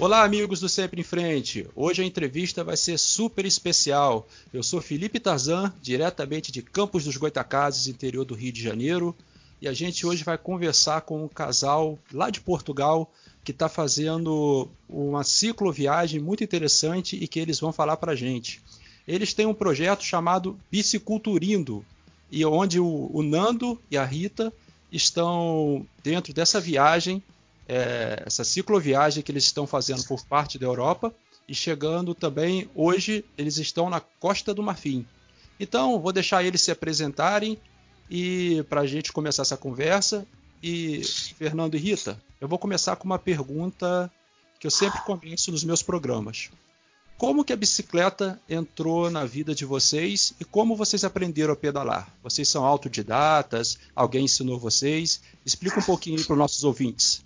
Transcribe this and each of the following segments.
Olá, amigos do Sempre em Frente. Hoje a entrevista vai ser super especial. Eu sou Felipe Tarzan, diretamente de Campos dos Goitacazes, interior do Rio de Janeiro, e a gente hoje vai conversar com um casal lá de Portugal que está fazendo uma cicloviagem muito interessante e que eles vão falar para a gente. Eles têm um projeto chamado Biciculturindo, e onde o, o Nando e a Rita estão dentro dessa viagem é, essa cicloviagem que eles estão fazendo por parte da Europa e chegando também hoje eles estão na Costa do Marfim. Então vou deixar eles se apresentarem e para a gente começar essa conversa. E Fernando e Rita, eu vou começar com uma pergunta que eu sempre começo nos meus programas. Como que a bicicleta entrou na vida de vocês e como vocês aprenderam a pedalar? Vocês são autodidatas? Alguém ensinou vocês? Explica um pouquinho para os nossos ouvintes.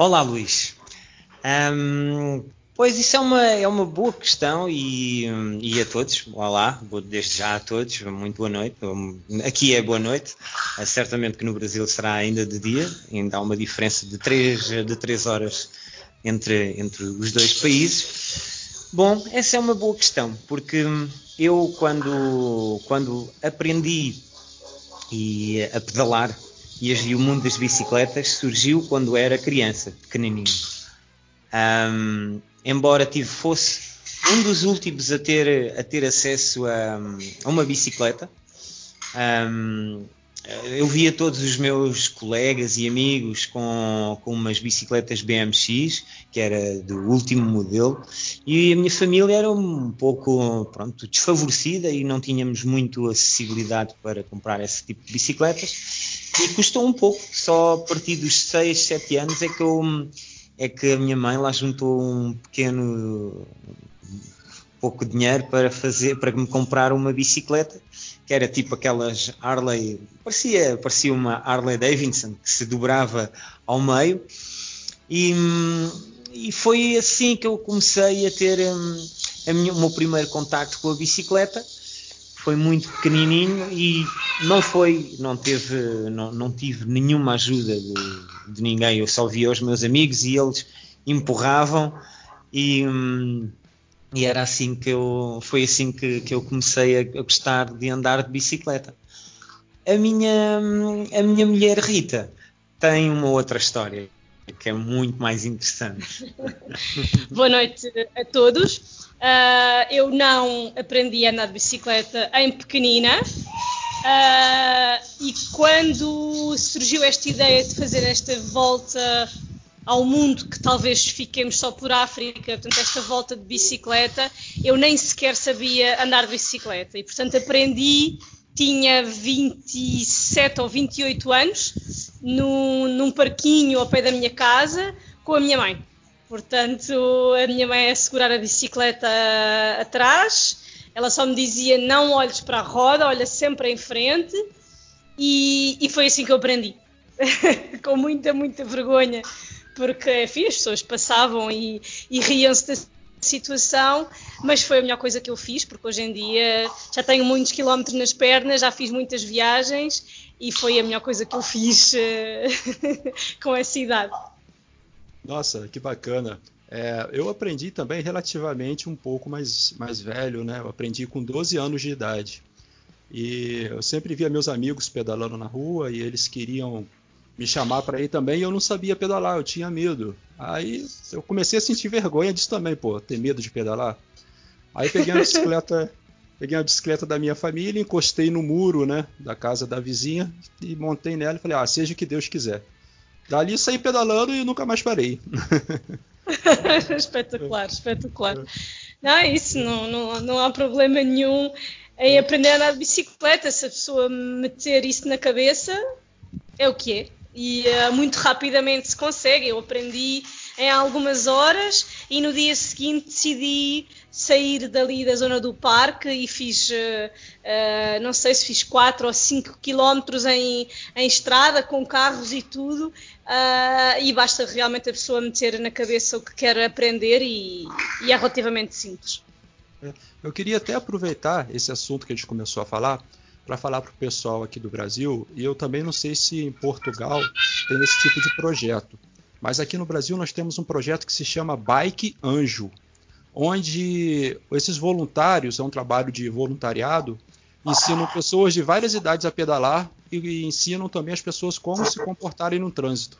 Olá, Luís. Um, pois isso é uma, é uma boa questão e, e a todos, olá, desde já a todos, muito boa noite. Aqui é boa noite, uh, certamente que no Brasil será ainda de dia, ainda há uma diferença de 3 de três horas entre, entre os dois países. Bom, essa é uma boa questão, porque eu quando, quando aprendi e a pedalar e, o mundo das bicicletas surgiu quando era criança, pequenininho. Um, embora tive, fosse um dos últimos a ter, a ter acesso a, a uma bicicleta, um, eu via todos os meus colegas e amigos com, com umas bicicletas BMX, que era do último modelo, e a minha família era um pouco pronto, desfavorecida e não tínhamos muito acessibilidade para comprar esse tipo de bicicletas. E custou um pouco, só a partir dos 6, 7 anos é que, eu, é que a minha mãe lá juntou um pequeno pouco dinheiro para fazer para me comprar uma bicicleta que era tipo aquelas Harley parecia parecia uma Harley Davidson que se dobrava ao meio e, e foi assim que eu comecei a ter um, a minha, o meu primeiro contacto com a bicicleta foi muito pequenininho e não foi, não teve, não, não tive nenhuma ajuda de, de, ninguém. Eu só via os meus amigos e eles empurravam e, hum, e era assim que eu, foi assim que, que eu comecei a, a, gostar de andar de bicicleta. A minha, a minha mulher Rita tem uma outra história que é muito mais interessante. Boa noite a todos. Uh, eu não aprendi a andar de bicicleta em pequenina. Uh, e quando surgiu esta ideia de fazer esta volta ao mundo, que talvez fiquemos só por África, portanto, esta volta de bicicleta, eu nem sequer sabia andar de bicicleta. E, portanto, aprendi, tinha 27 ou 28 anos, num, num parquinho ao pé da minha casa, com a minha mãe. Portanto, a minha mãe é segurar a bicicleta atrás, ela só me dizia não olhes para a roda, olha sempre em frente, e, e foi assim que eu aprendi. Com muita, muita vergonha, porque enfim, as pessoas passavam e, e riam-se da situação, mas foi a melhor coisa que eu fiz, porque hoje em dia já tenho muitos quilómetros nas pernas, já fiz muitas viagens e foi a melhor coisa que eu fiz eh, com essa idade. Nossa, que bacana. É, eu aprendi também relativamente um pouco mais, mais velho, né? Eu aprendi com 12 anos de idade. E eu sempre via meus amigos pedalando na rua e eles queriam me chamar para ir também e eu não sabia pedalar, eu tinha medo. Aí eu comecei a sentir vergonha disso também, pô, ter medo de pedalar. Aí peguei a bicicleta, peguei a bicicleta da minha família, encostei no muro, né, da casa da vizinha e montei nela e falei: "Ah, seja o que Deus quiser". Dali saí pedalando e nunca mais parei. espetacular, espetacular. Não, é isso, não, não, não há problema nenhum em aprender a andar de bicicleta. Se a pessoa meter isso na cabeça, é o que é. E uh, muito rapidamente se consegue. Eu aprendi em algumas horas e no dia seguinte decidi sair dali da zona do parque e fiz, uh, uh, não sei se fiz 4 ou 5 quilómetros em, em estrada com carros e tudo e basta realmente a pessoa meter na cabeça o que quer aprender e, e é relativamente simples. Eu queria até aproveitar esse assunto que a gente começou a falar para falar para o pessoal aqui do Brasil, e eu também não sei se em Portugal tem esse tipo de projeto, mas aqui no Brasil nós temos um projeto que se chama Bike Anjo, onde esses voluntários, é um trabalho de voluntariado, ensinam pessoas de várias idades a pedalar e ensinam também as pessoas como se comportarem no trânsito.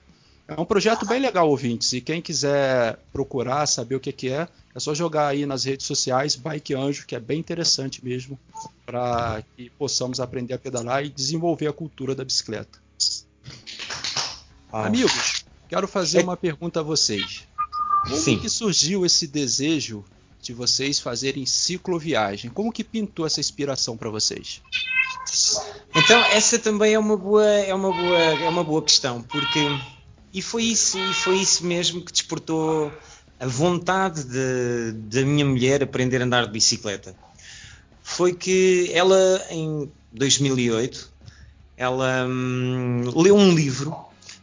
É um projeto bem legal, ouvintes, e quem quiser procurar, saber o que, que é, é só jogar aí nas redes sociais Bike Anjo, que é bem interessante mesmo, para que possamos aprender a pedalar e desenvolver a cultura da bicicleta. Ah. Amigos, quero fazer é... uma pergunta a vocês. Como Sim. que surgiu esse desejo de vocês fazerem cicloviagem? Como que pintou essa inspiração para vocês? Então essa também é uma boa é uma boa é uma boa questão porque e foi isso e foi isso mesmo que despertou a vontade da minha mulher aprender a andar de bicicleta. Foi que ela em 2008 ela hum, leu um livro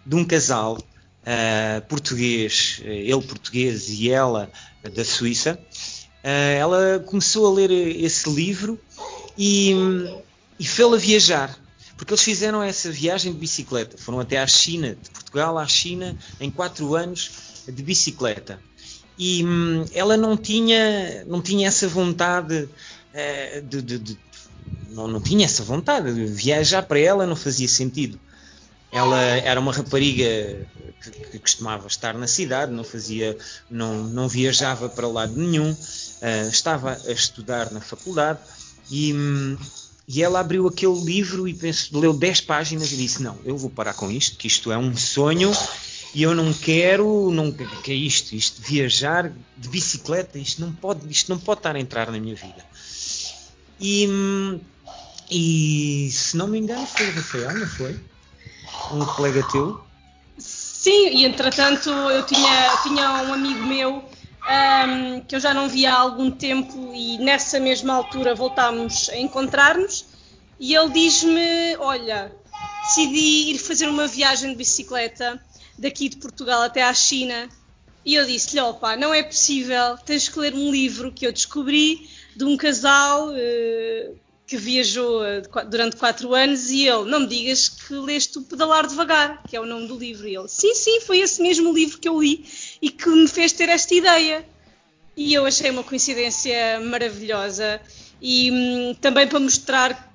de um casal uh, português, ele português e ela da Suíça. Uh, ela começou a ler esse livro e, e fê-la viajar, porque eles fizeram essa viagem de bicicleta. Foram até à China, de Portugal à China, em quatro anos de bicicleta. E hum, ela não tinha, não tinha essa vontade uh, de, de, de não, não tinha essa vontade. Viajar para ela não fazia sentido. Ela era uma rapariga que, que, costumava estar na cidade, não fazia, não, não viajava para lado nenhum, uh, estava a estudar na faculdade e, e ela abriu aquele livro e penso, leu 10 páginas e disse: Não, eu vou parar com isto, que isto é um sonho e eu não quero, não, que é isto, isto viajar de bicicleta, isto não pode, isto não pode estar a entrar na minha vida. E, e se não me engano foi o Rafael, não foi? um colega teu? Sim, e entretanto eu tinha, tinha um amigo meu um, que eu já não via há algum tempo e nessa mesma altura voltámos a encontrar-nos. E ele diz-me, olha, decidi ir fazer uma viagem de bicicleta daqui de Portugal até à China. E eu disse-lhe, opa, não é possível, tens que ler um livro que eu descobri de um casal uh, que viajou eh, durante quatro anos e ele, não me digas que leste o Pedalar Devagar, que é o nome do livro. E ele, sim, sim, foi esse mesmo livro que eu li e que me fez ter esta ideia. E eu achei uma coincidência maravilhosa e hum, também para mostrar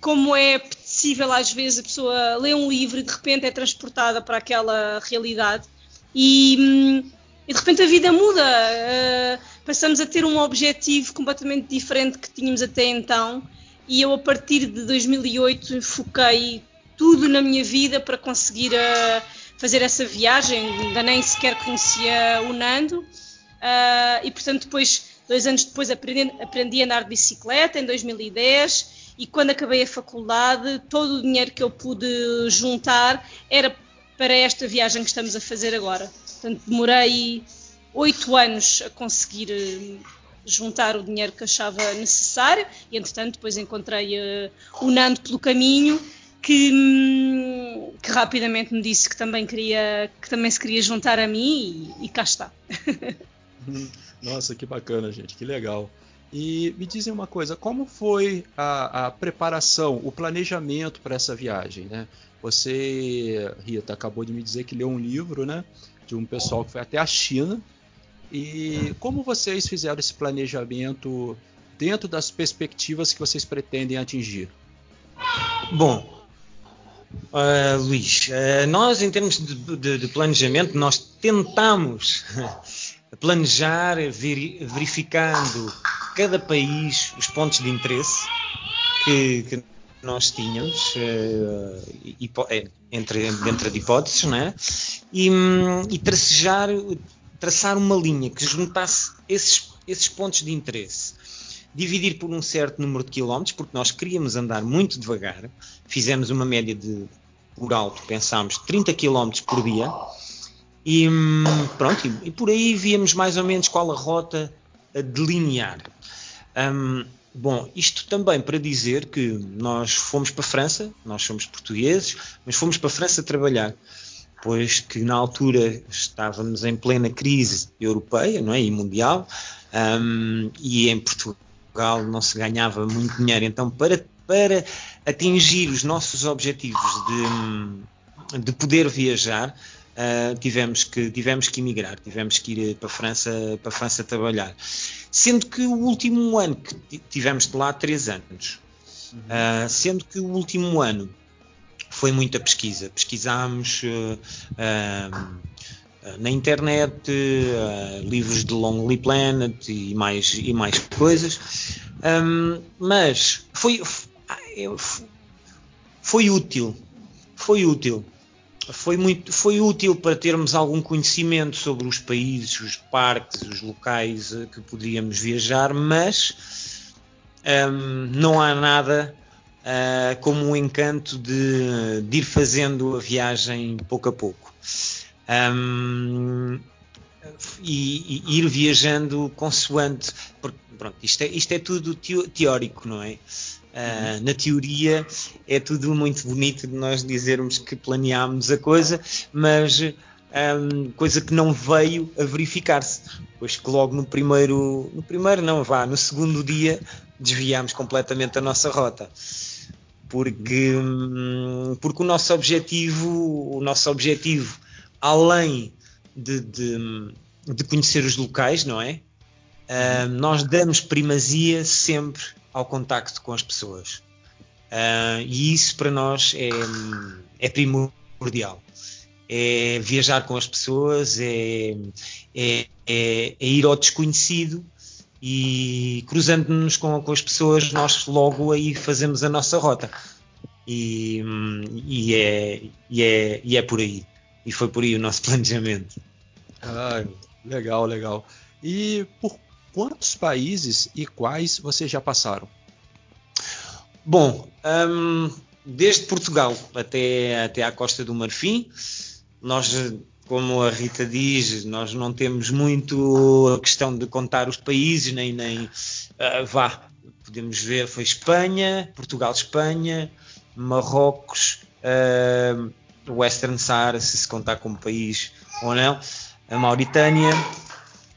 como é possível às vezes a pessoa ler um livro e de repente é transportada para aquela realidade e, hum, e de repente a vida muda. Uh, passamos a ter um objetivo completamente diferente que tínhamos até então e eu a partir de 2008 foquei tudo na minha vida para conseguir uh, fazer essa viagem, ainda nem sequer conhecia o Nando uh, e portanto depois, dois anos depois aprendi, aprendi a andar de bicicleta em 2010 e quando acabei a faculdade todo o dinheiro que eu pude juntar era para esta viagem que estamos a fazer agora. Portanto demorei oito anos a conseguir eh, juntar o dinheiro que achava necessário e entretanto depois encontrei uh, o Nando pelo caminho que, que, rapidamente me disse que também queria que também se queria juntar a mim e, e cá está. Nossa, que bacana, gente, que legal. E me dizem uma coisa, como foi a, a preparação, o planejamento para essa viagem, né? Você, Rita, acabou de me dizer que leu um livro, né? De um pessoal que foi até a China e como vocês fizeram esse planejamento dentro das perspectivas que vocês pretendem atingir? Bom, uh, Luís, uh, nós em termos de, de, de, planejamento, nós tentamos planejar verificando cada país os pontos de interesse que, que nós tínhamos uh, entre, entre de hipóteses, né? e, e tracejar traçar uma linha que juntasse esses, esses pontos de interesse. Dividir por um certo número de quilómetros, porque nós queríamos andar muito devagar, fizemos uma média de, por alto, pensámos 30 quilómetros por dia, e hum, pronto, e, e, por aí víamos mais ou menos qual a rota a delinear. Um, bom, isto também para dizer que nós fomos para a França, nós somos portugueses, mas fomos para a França trabalhar pois que na altura estávamos em plena crise europeia não é? e mundial, um, e em Portugal não se ganhava muito dinheiro. Então, para, para atingir os nossos objetivos de, de poder viajar, uh, tivemos, que, tivemos que emigrar, tivemos que ir para a França, para a França trabalhar. Sendo que o último ano que tivemos de lá três anos, uhum. uh, sendo que o último ano foi muita pesquisa. Pesquisámos uh, na internet, livros de Lonely Planet e mais, e mais coisas, um, mas foi, foi útil, foi útil foi muito foi útil para termos algum conhecimento sobre os países, os parques, os locais eh, que podíamos viajar, mas um, não há nada uh, como o encanto de, de, ir fazendo a viagem pouco a pouco. Um, e, e, ir viajando consoante, porque pronto, isto é, isto é tudo teórico, não é? Uh, na teoria é tudo muito bonito de nós dizermos que planeámos a coisa, mas um, coisa que não veio a verificar-se. Pois que logo no primeiro, no primeiro não vá, no segundo dia desviámos completamente a nossa rota. Porque, hum, porque o nosso objetivo, o nosso objetivo, além de, de, de conhecer os locais, não é? Uh, nós damos primazia sempre ao contacto com as pessoas. Uh, e isso para nós é, é primordial. É viajar com as pessoas, é, é, é, é ir ao desconhecido e cruzando-nos com, com, as pessoas, nós logo aí fazemos a nossa rota. E, e, é, e, é, e é por aí. E foi por aí o nosso planejamento. Ah, legal, legal. E por quantos países e quais vocês já passaram? Bom, um, desde Portugal até, até à Costa do Marfim, nós, como a Rita diz, nós não temos muito a questão de contar os países, nem, nem uh, vá, podemos ver, foi Espanha, Portugal, Espanha, Marrocos, uh, Western Sahara, se se contar como país ou não, a Mauritânia,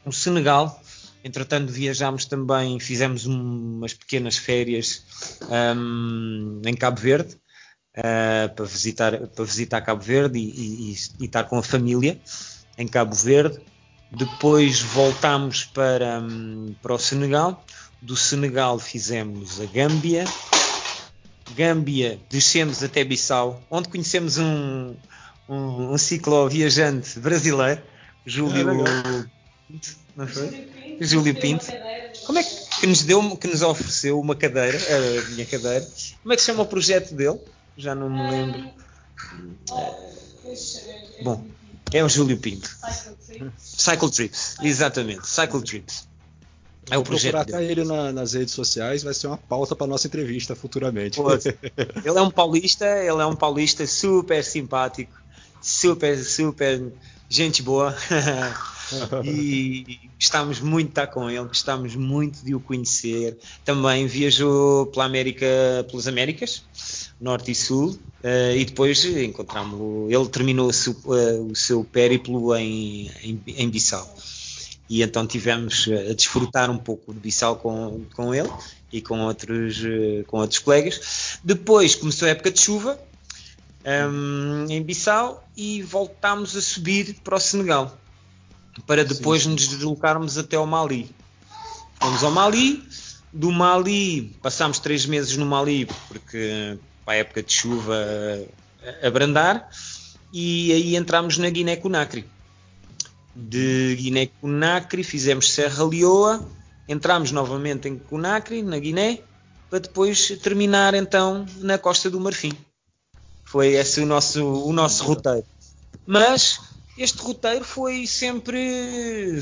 o Senegal, Entretanto, viajámos também, fizemos umas pequenas férias um, em Cabo Verde, uh, para, visitar, para visitar Cabo Verde e, e, e, estar com a família em Cabo Verde. Depois voltámos para, um, para o Senegal. Do Senegal fizemos a Gâmbia. Gâmbia, descemos até Bissau, onde conhecemos um, um, um ciclo viajante brasileiro, Júlio. É não foi? Júlio Pinto. Como é que nos deu, que nos ofereceu uma cadeira, a minha cadeira? Como é que se chama o projeto dele? Já não me lembro. Bom, é o Júlio Pinto. Cycle Trips, exatamente, Cycle Trips. É o projeto procurar ele na, nas redes sociais, vai ser uma pauta para nossa entrevista futuramente. ele é um paulista, ele é um paulista super simpático, super, super gente boa. e gostávamos muito de estar com ele, gostávamos muito de o conhecer. Também viajou pela América, pelas Américas, Norte e Sul, uh, e depois encontramos-lo. Ele terminou o seu, uh, o seu périplo em, em, em, Bissau. E então tivemos a desfrutar um pouco de Bissau com, com ele e com outros, uh, com outros colegas. Depois começou a época de chuva, um, em Bissau e voltámos a subir para o Senegal para depois sim, nos deslocarmos até ao Mali. Fomos ao Mali, do Mali passámos três meses no Mali porque para a época de chuva abrandar e aí entramos na Guiné-Conakry. De Guiné-Conakry fizemos Serra Leoa, entramos novamente em Conakry, na Guiné, para depois terminar então na Costa do Marfim. Foi esse o nosso, o nosso roteiro. Mas este roteiro foi sempre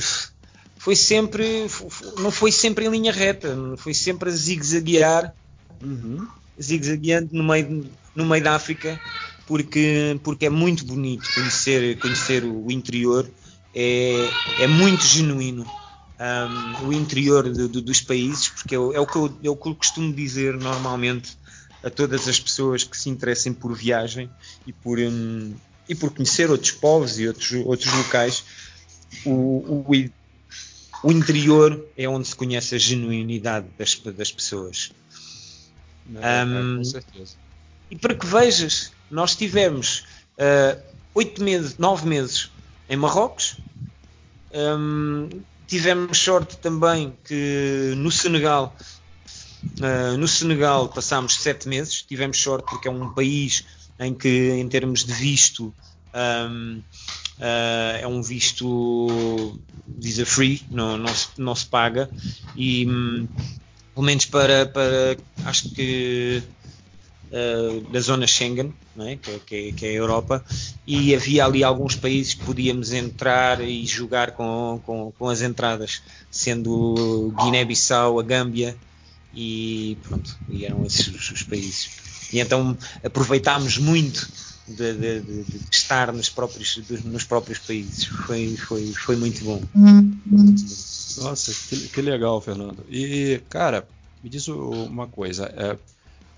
foi sempre não foi sempre em linha reta foi sempre a zigue-zaguear uhum. zigue-zagueando no meio no meio da África porque porque é muito bonito conhecer conhecer o interior é, é muito genuíno um, o interior de, de, dos países porque é, é, o que eu, é o que eu costumo dizer normalmente a todas as pessoas que se interessem por viagem e por um, e por conhecer outros povos e outros, outros locais, o, o, o interior é onde se conhece a genuinidade das, das pessoas. Não, um, com certeza. E para que vejas, nós tivemos uh, oito meses, nove meses em Marrocos. Um, tivemos sorte também que no Senegal, uh, no Senegal passámos sete meses. Tivemos sorte porque é um país em que, em termos de visto, um, uh, é um visto visa free, não, não, se, não se paga e um, pelo menos para, para acho que uh, da zona Schengen, é? Que, que, que, é a Europa, e havia ali alguns países que podíamos entrar e jogar com, com, com as entradas, sendo Guiné-Bissau, a Gâmbia e pronto, e eram esses os, os países. E então aproveitámos muito de, de, de, de, estar nos próprios, nos próprios países. Foi, foi, foi muito bom. Nossa, que, que, legal, Fernando. E, cara, me diz uma coisa. É,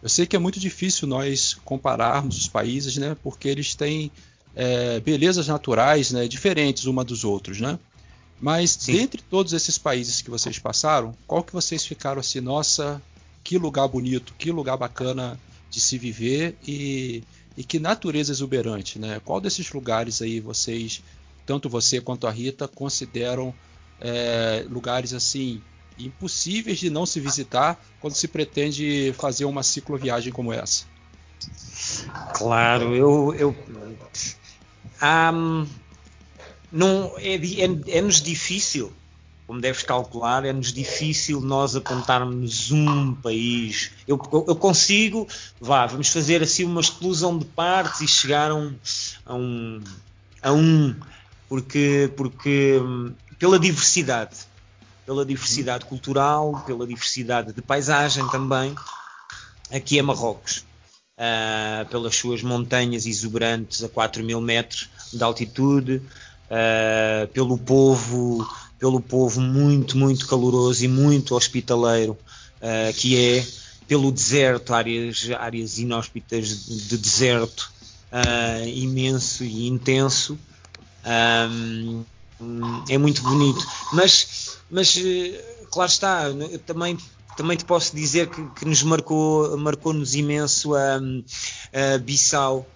eu sei que é muito difícil nós compararmos os países, né? Porque eles têm é, belezas naturais né, diferentes uma dos outros, né? Mas Sim. dentre todos esses países que vocês passaram, qual que vocês ficaram assim, nossa, que lugar bonito, que lugar bacana de se viver e, e que natureza exuberante, né? Qual desses lugares aí vocês, tanto você quanto a Rita, consideram é, lugares assim impossíveis de não se visitar quando se pretende fazer uma cicloviagem como essa? Claro, eu, eu um, não é, é, é-nos difícil, como deves calcular, é-nos difícil nós apontarmos um país. Eu, eu, consigo, vá, vamos fazer assim uma explosão de partes e chegar a um, a um, a um porque, porque hum, pela diversidade pela diversidade cultural, pela diversidade de paisagem também. Aqui é Marrocos, uh, pelas suas montanhas exuberantes a 4 mil metros de altitude, uh, pelo povo, pelo povo muito, muito caloroso e muito hospitaleiro uh, que é, pelo deserto, áreas, áreas inóspitas de deserto imenso e intenso. Um, é muito bonito, mas mas eh, claro está, também também te posso dizer que, que nos marcou marcou-nos imenso a, a Bissau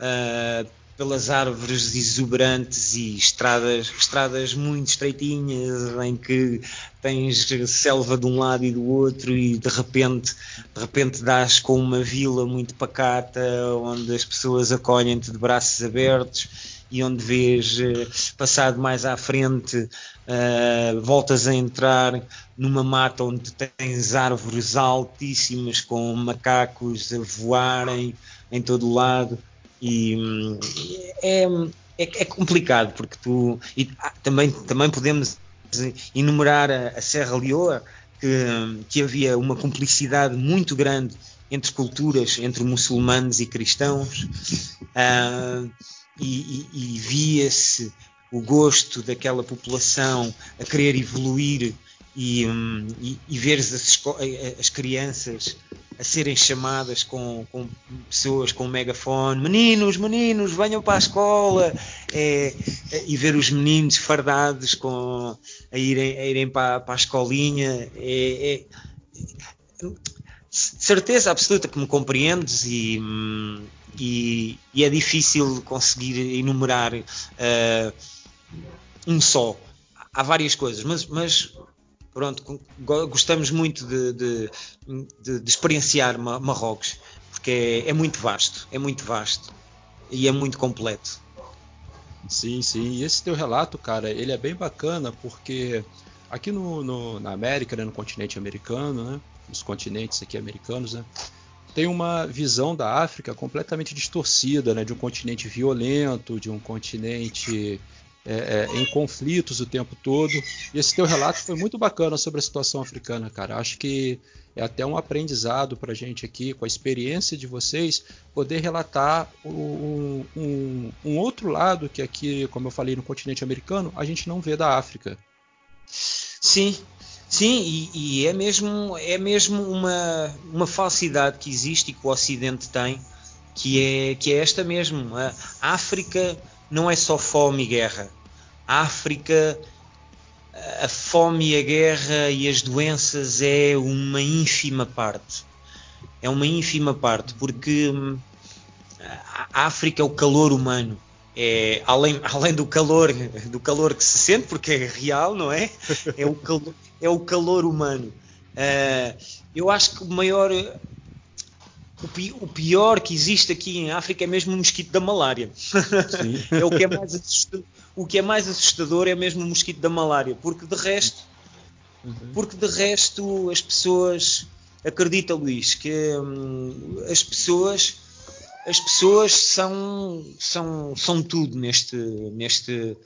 a, pelas árvores exuberantes e estradas estradas muito estreitinhas em que tens selva de um lado e do outro e de repente de repente dás com uma vila muito pacata onde as pessoas acolhem-te de braços abertos e onde vês eh, passado mais à frente uh, voltas a entrar numa mata onde tens árvores altíssimas com macacos a voarem em todo o lado e hum, é, é, é, complicado porque tu e, ah, também, também podemos enumerar a, a Serra Leoa que, que havia uma cumplicidade muito grande entre culturas, entre muçulmanos e cristãos. Uh, e, e, e via-se o gosto daquela população a querer evoluir e, um, e, e ver as, as, crianças a serem chamadas com, com, pessoas com megafone, meninos, meninos, venham para a escola, é, é, e ver os meninos fardados com, a, irem, a irem para, para a escolinha. É, é, certeza absoluta que me compreendes e, hum, e, e é difícil conseguir enumerar uh, um só. Há várias coisas, mas, mas pronto, gostamos muito de, de, de, de experienciar Marrocos, porque é, é, muito vasto, é muito vasto e é muito completo. Sim, sim. E esse teu relato, cara, ele é bem bacana porque aqui no, no na América, né, no continente americano, né, nos continentes aqui americanos, né, tem uma visão da África completamente distorcida, né, de um continente violento, de um continente é, é, em conflitos o tempo todo. E esse teu relato foi muito bacana sobre a situação africana, cara. Acho que é até um aprendizado para a gente aqui, com a experiência de vocês, poder relatar um, um, um outro lado que aqui, como eu falei, no continente americano, a gente não vê da África. Sim, Sim, e, e, é mesmo, é mesmo uma, uma falsidade que existe e que o Ocidente tem, que é, que é esta mesmo. A África não é só fome e guerra. A África, a fome e a guerra e as doenças é uma ínfima parte. É uma ínfima parte, porque hum, a África é o calor humano. é além, além do calor do calor que se sente porque é real não é é o calor, é o calor humano uh, eu acho que o maior o pior que existe aqui em África é mesmo o mosquito da malária. é o que é mais assustador. O que é mais assustador é mesmo o mosquito da malária, porque de resto, uhum. porque de resto as pessoas acredita, Luís, que hum, as pessoas as pessoas são são são tudo neste neste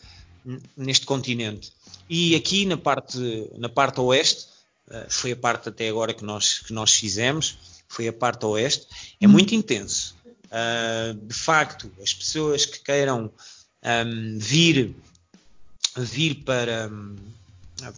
neste continente. E aqui na parte na parte oeste eh, foi a parte até agora que nós que nós fizemos foi a parte oeste, é hum. muito intenso. Uh, de facto, as pessoas que queiram um, vir, vir para,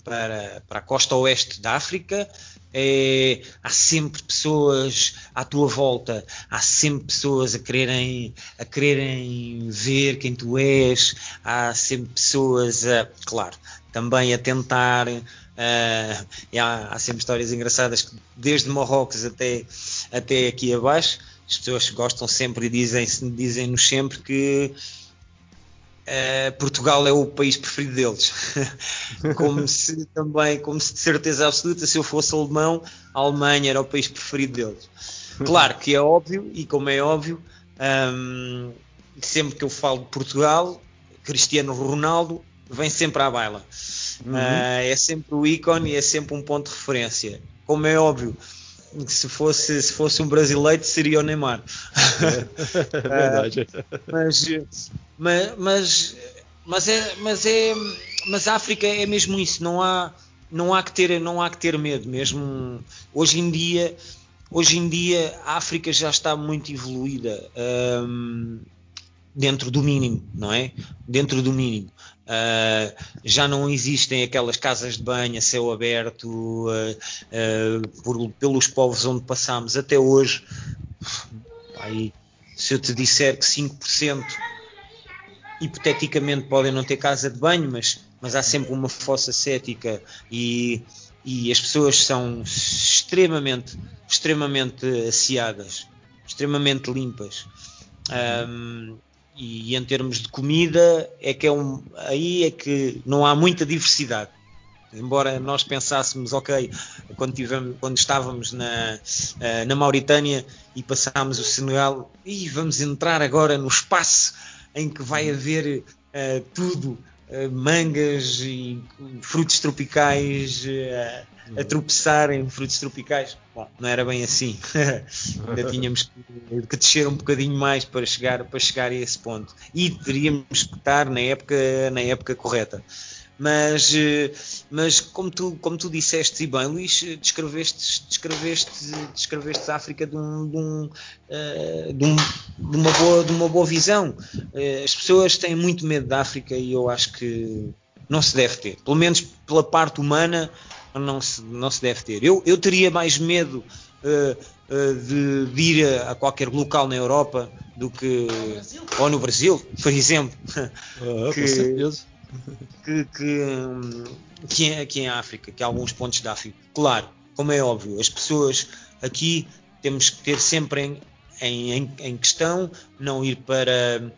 para, para a costa oeste da África, é, há sempre pessoas à tua volta, há sempre pessoas a quererem, a quererem ver quem tu és, há sempre pessoas, a, claro, também a tentar Uh, há, há, sempre histórias engraçadas que desde Marrocos até, até aqui abaixo as pessoas gostam sempre e dizem-nos dizem sempre que uh, Portugal é o país preferido deles como se também como se de certeza absoluta se eu fosse alemão a Alemanha era o país preferido deles claro que é óbvio e como é óbvio um, sempre que eu falo de Portugal Cristiano Ronaldo vem sempre à baila Uhum. Uh, é sempre o ícone e é sempre um ponto de referência. Como é óbvio, se fosse, se fosse um brasileiro seria o Neymar. É, é verdade. Uh, mas, mas, mas, mas, é, mas, é, mas a África é mesmo isso, não há, não há, que, ter, não há que ter medo. Mesmo hoje em dia, hoje em dia a África já está muito evoluída. Um, dentro do mínimo, não é? Dentro do mínimo. Uh, já não existem aquelas casas de banho a céu aberto uh, uh, por, pelos povos onde passamos até hoje. Aí, se eu te disser que 5% hipoteticamente podem não ter casa de banho, mas, mas há sempre uma fossa cética e, e as pessoas são extremamente, extremamente asseadas, extremamente limpas. Um, e em termos de comida é que é um aí é que não há muita diversidade. Embora nós pensássemos ok quando tivemos quando estávamos na uh, na Mauritânia e passámos o Senegal e vamos entrar agora no espaço em que vai haver uh, tudo mangas e frutos tropicais a tropeçar em frutos tropicais. Bom, não era bem assim. Ainda tínhamos que descer um bocadinho mais para chegar, para chegar a esse ponto. E teríamos que estar na época, na época correta. Mas, mas como, tu, como tu disseste e bem, Luís, descreveste, descreveste, descreveste a África de, um, de, um, uh, de, um, de, uma boa, de uma boa visão. As pessoas têm muito medo da África e eu acho que não se deve ter. Pelo menos pela parte humana, não se, não se deve ter. Eu, eu teria mais medo uh, uh, de, de, ir a, a, qualquer local na Europa do que. ou no Brasil, por exemplo. Uh, que, que, que, que, é, que é em África, que há alguns pontos da África. Claro, como é óbvio, as pessoas aqui temos que ter sempre em, em, em questão não ir para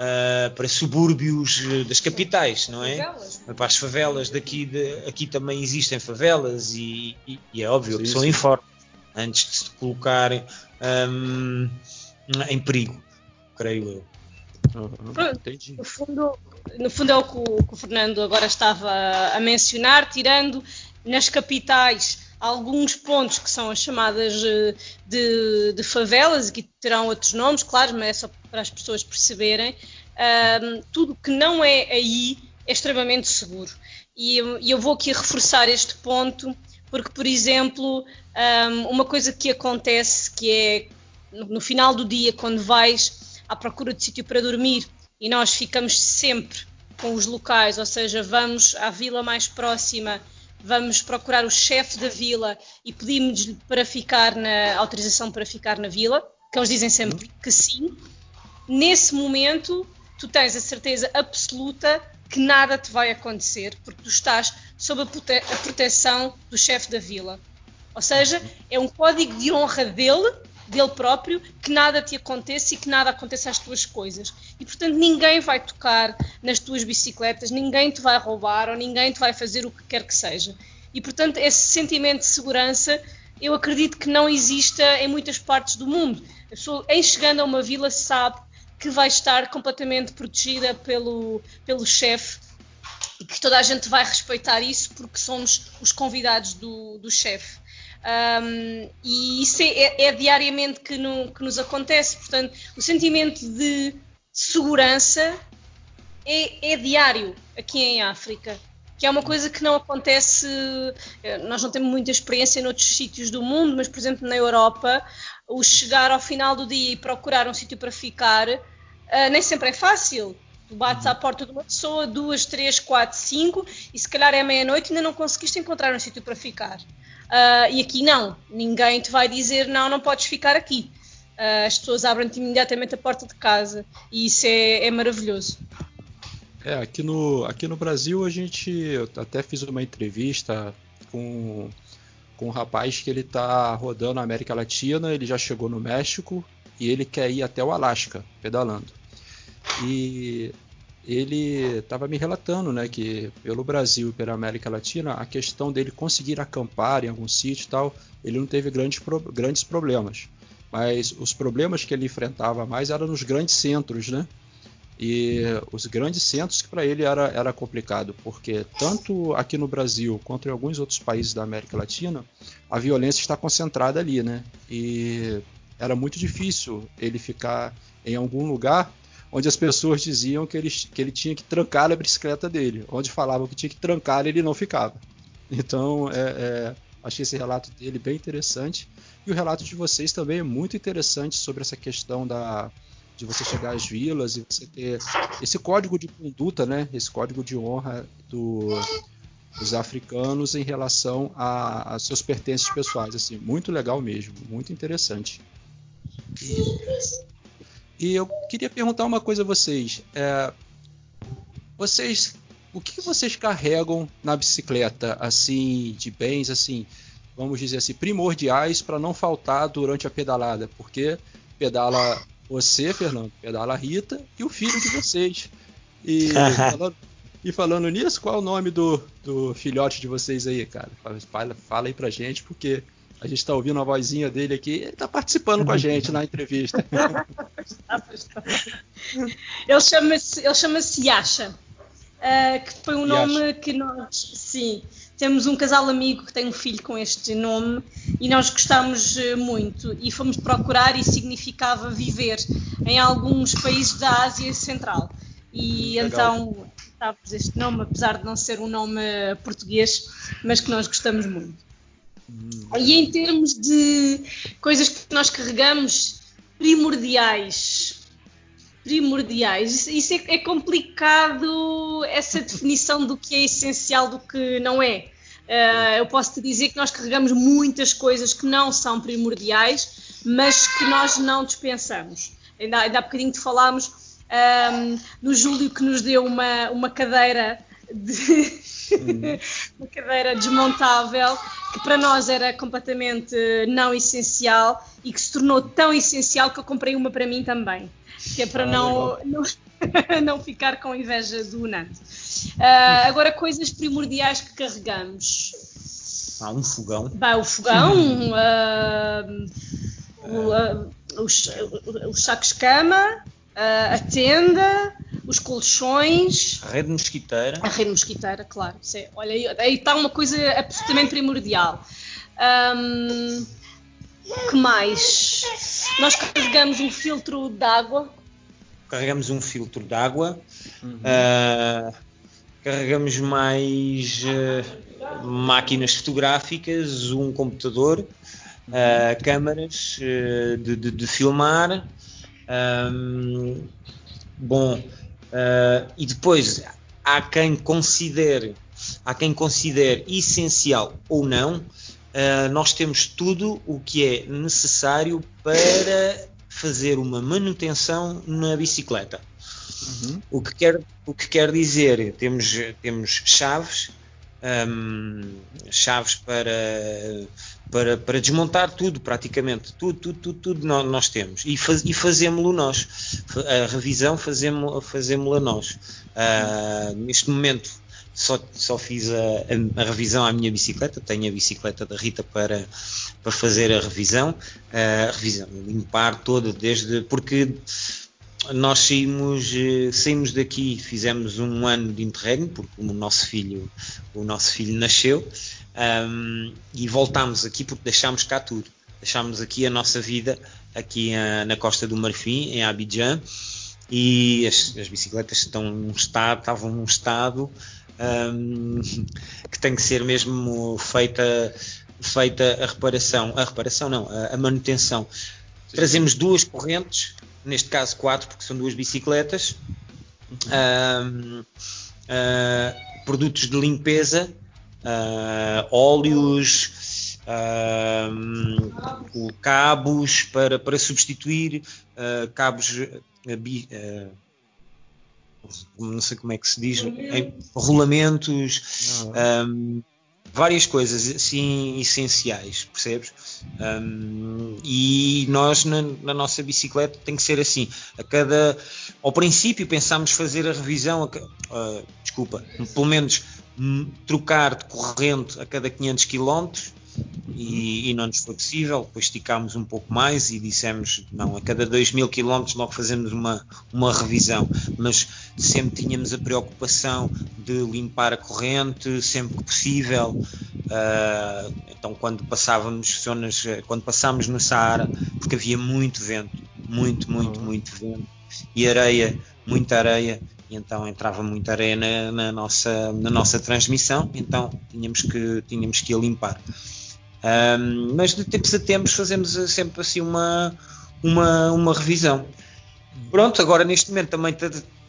uh, para subúrbios eh, das capitais, não é? Favelas. Para as favelas daqui, de, aqui também existem favelas e, e, e é óbvio, sim, a pessoa informa antes de se colocar um, em perigo, creio eu. Uhum, no, fundo, no fundo é o que o, que o Fernando agora estava a mencionar, tirando nas capitais alguns pontos que são as chamadas eh, de, de favelas, e que terão outros nomes, claro, mas é só para as pessoas perceberem. Um, tudo que não é aí é extremamente seguro. E eu, eu vou aqui reforçar este ponto, porque, por exemplo, um, uma coisa que acontece que é no, no final do dia, quando vais à procura de sítio para dormir e nós ficamos sempre com os locais, ou seja, vamos à vila mais próxima vamos procurar o chefe da vila e pedimos-lhe para ficar na autorização para ficar na vila, que eles dizem sempre que sim. Nesse momento, tu tens a certeza absoluta que nada te vai acontecer, porque tu estás sob a, prote a proteção do chefe da vila. Ou seja, é um código de honra dele dele próprio, que nada te aconteça e que nada aconteça às tuas coisas. E portanto ninguém vai tocar nas tuas bicicletas, ninguém te vai roubar ou ninguém te vai fazer o que quer que seja. E portanto esse sentimento de segurança eu acredito que não exista em muitas partes do mundo. A pessoa, em chegando a uma vila, sabe que vai estar completamente protegida pelo, pelo chefe e que toda a gente vai respeitar isso porque somos os convidados do, do chefe. Um, e isso é, é, diariamente que, no, que, nos acontece. Portanto, o sentimento de segurança é, é, diário aqui em África, que é uma coisa que não acontece. Eh, nós não temos muita experiência noutros sítios do mundo, mas, por exemplo, na Europa, o chegar ao final do dia e procurar um sítio para ficar uh, nem sempre é fácil. Tu bates à porta de uma pessoa, duas, três, quatro, cinco, e se calhar é meia-noite e ainda não conseguiste encontrar um sítio para ficar. Uh, e aqui não, ninguém te vai dizer não, não podes ficar aqui. Uh, as pessoas abrem-te imediatamente a porta de casa e isso é, é maravilhoso. É, aqui no, aqui no Brasil a gente até fiz uma entrevista com, com um rapaz que ele está rodando a América Latina, ele já chegou no México e ele quer ir até o Alasca pedalando. E ele estava me relatando né, que pelo Brasil e pela América Latina, a questão dele conseguir acampar em algum sítio e tal, ele não teve grandes, grandes problemas. Mas os problemas que ele enfrentava mais eram nos grandes centros, né? E os grandes centros que para ele era, era complicado, porque tanto aqui no Brasil quanto em alguns outros países da América Latina, a violência está concentrada ali, né? E era muito difícil ele ficar em algum lugar onde as pessoas diziam que ele, que ele tinha que trancar a bicicleta dele, onde falavam que tinha que trancar ele não ficava. Então, é, é, achei esse relato dele bem interessante. E o relato de vocês também é muito interessante sobre essa questão da, de você chegar às vilas e você ter esse código de conduta, né? Esse código de honra do, dos africanos em relação a, a, seus pertences pessoais, assim, muito legal mesmo, muito interessante. E e eu queria perguntar uma coisa a vocês. É, vocês, o que vocês carregam na bicicleta, assim, de bens, assim, vamos dizer assim, primordiais para não faltar durante a pedalada? Porque pedala você, Fernando, pedala a Rita e o filho de vocês. E falando, e falando nisso, qual é o nome do, do filhote de vocês aí, cara? Fala, fala aí pra gente, porque a gente está ouvindo a vozinha dele aqui, ele está participando com a gente na entrevista. ele chama-se ele chama Yasha, uh, que foi um Yasha. nome que nós, sim, temos um casal amigo que tem um filho com este nome e nós gostamos eh, muito e fomos procurar e significava viver em alguns países da Ásia Central. E Legal. então estávamos este nome, apesar de não ser um nome português, mas que nós gostamos muito. E em termos de coisas que nós carregamos primordiais, primordiais, isso é, é complicado essa definição do que é essencial do que não é. Uh, eu posso te dizer que nós carregamos muitas coisas que não são primordiais, mas que nós não dispensamos. Ainda, ainda há bocadinho te falámos um, ehm, no Júlio que nos deu uma, uma cadeira de, uma cadeira desmontável que para nós era completamente não essencial e que se tornou tão essencial que eu comprei uma para mim também, que é para ah, não, não, não, ficar com inveja do Nando. Uh, agora, coisas primordiais que carregamos. Ah, um fogão. Bah, o fogão, uh, uh, os, os sacos cama, a tenda, os colchões. A rede mosquiteira. A rede mosquiteira, claro. É, olha, aí está uma coisa absolutamente primordial. Um, que mais? Nós carregamos um filtro de água. Carregamos um filtro de água. Uhum. Uh, carregamos mais uh, máquinas fotográficas, um computador, uh, câmaras de, de, de, filmar. Bom, Uh, e depois há quem considere, há quem considere essencial ou não, uh, nós temos tudo o que é necessário para fazer uma manutenção na bicicleta. Uhum. O, que quer, o que quer dizer, temos, temos chaves, um, chaves para, para, para desmontar tudo, praticamente. Tudo, tudo, tudo, tudo nós, temos. E, faz, e fazemos-lo nós. A revisão fazemos-la fazemos nós. Uh, neste momento só, só fiz a, a, revisão à minha bicicleta, tenho a bicicleta da Rita para, para fazer a revisão, a revisão, limpar toda, desde porque nós saímos, eh, saímos daqui, fizemos um ano de interregno, porque o nosso filho, o nosso filho nasceu, um, e voltámos aqui porque deixámos cá tudo. Deixámos aqui a nossa vida, aqui a, na Costa do Marfim, em Abidjan, e as, as bicicletas estão num estado, estavam num estado um, que tem que ser mesmo feita, feita a reparação, a reparação não, a, a manutenção. Sim. Trazemos duas correntes, neste caso quatro, porque são duas bicicletas, um, uh, ah, produtos de limpeza, uh, óleos, uh, cabos para, para substituir uh, cabos não sei como é que se diz, em rolamentos, um, várias coisas assim essenciais, percebes? Um, e nós na, na, nossa bicicleta tem que ser assim. A cada, ao princípio pensámos fazer a revisão, a, uh, desculpa, pelo menos hum, trocar de corrente a cada 500 km e, e, não nos foi possível. Depois esticámos um pouco mais e dissemos: não, a cada 2 mil quilómetros logo fazemos uma, uma revisão. Mas sempre tínhamos a preocupação de limpar a corrente sempre que possível. Uh, então, quando passávamos zonas, quando passámos no Saara, porque havia muito vento, muito, muito, uhum. muito vento e areia, muita areia, e então entrava muita areia na, na, nossa, na nossa transmissão, então tínhamos que, tínhamos que a limpar. Um, mas de tempos a tempos fazemos sempre assim uma, uma, uma revisão. Pronto, agora neste momento também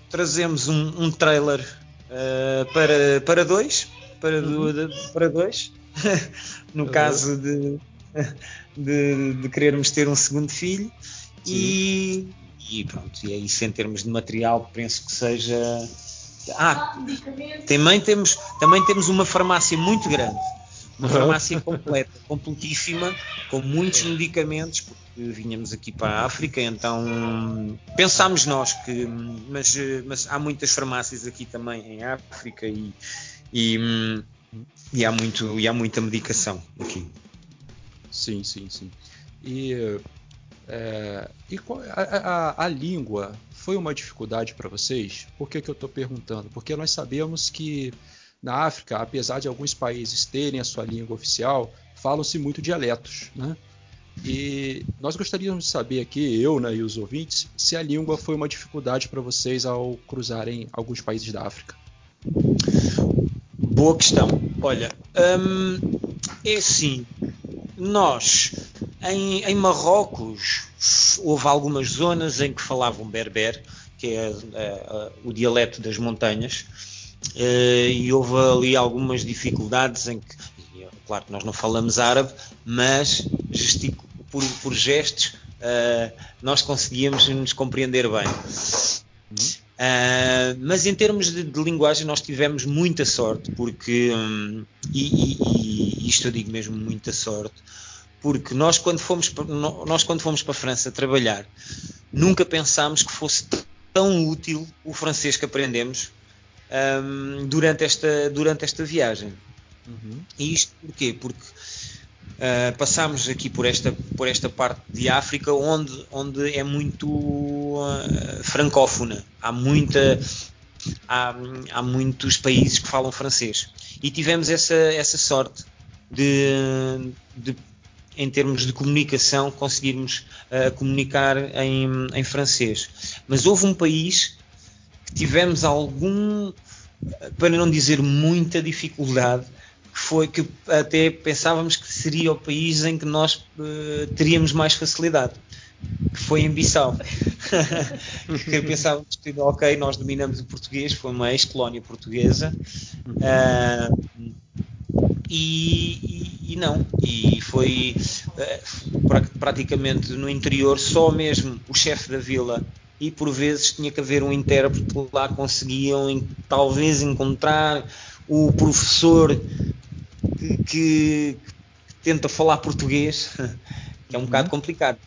trazemos um, um trailer uh, para, para dois, para, uhum. para dois, no uhum. caso de, de, de, querermos ter um segundo filho. E, e, pronto, e é isso em termos de material, penso que seja. Ah, também temos, também temos uma farmácia muito grande uma farmácia completa, completíssima, com muitos medicamentos, porque vinhamos aqui para a África, então pensámos nós que, mas, mas há muitas farmácias aqui também em África e, e, e há, muito, e há muita medicação aqui. Sim, sim, sim. E, é, e qual, a, a, a, língua foi uma dificuldade para vocês? Por que, que eu estou perguntando? Porque nós sabemos que na África, apesar de alguns países terem a sua língua oficial, falam-se muito dialetos, né? E nós gostaríamos de saber aqui, eu né, e os ouvintes, se a língua foi uma dificuldade para vocês ao cruzarem alguns países da África. Boa questão. Olha, hum, é assim, nós em, em, Marrocos houve algumas zonas em que falavam berber, que é, é, é o dialeto das montanhas, e houve ali algumas dificuldades em que, claro que nós não falamos árabe, mas gestico, por, por, gestos uh, nós conseguíamos nos compreender bem. Uh, mas em termos de, de, linguagem nós tivemos muita sorte, porque, um, e, e, e, isto eu digo mesmo muita sorte, porque nós quando fomos, nós quando fomos para a França trabalhar, nunca pensámos que fosse tão útil o francês que aprendemos um, durante, esta, durante esta viagem. Uhum. E isto porquê? Porque uh, passámos aqui por esta, por esta parte de África onde, onde é muito uh, francófona. Há muita. Há, há muitos países que falam francês e tivemos essa, essa sorte de, de em termos de comunicação, conseguirmos uh, comunicar em, em francês. Mas houve um país tivemos algum, para não dizer muita dificuldade, que foi que até pensávamos que seria o país em que nós uh, teríamos mais facilidade, que foi em Bissau. que pensávamos que, ok, nós dominamos o português, foi uma ex-colónia portuguesa. Uh, e, e, e, não, e foi uh, praticamente no interior só mesmo o chefe da vila e por vezes tinha que haver um intérprete lá conseguiam talvez encontrar o professor que, que, tenta falar português, que é um uhum. bocado complicado.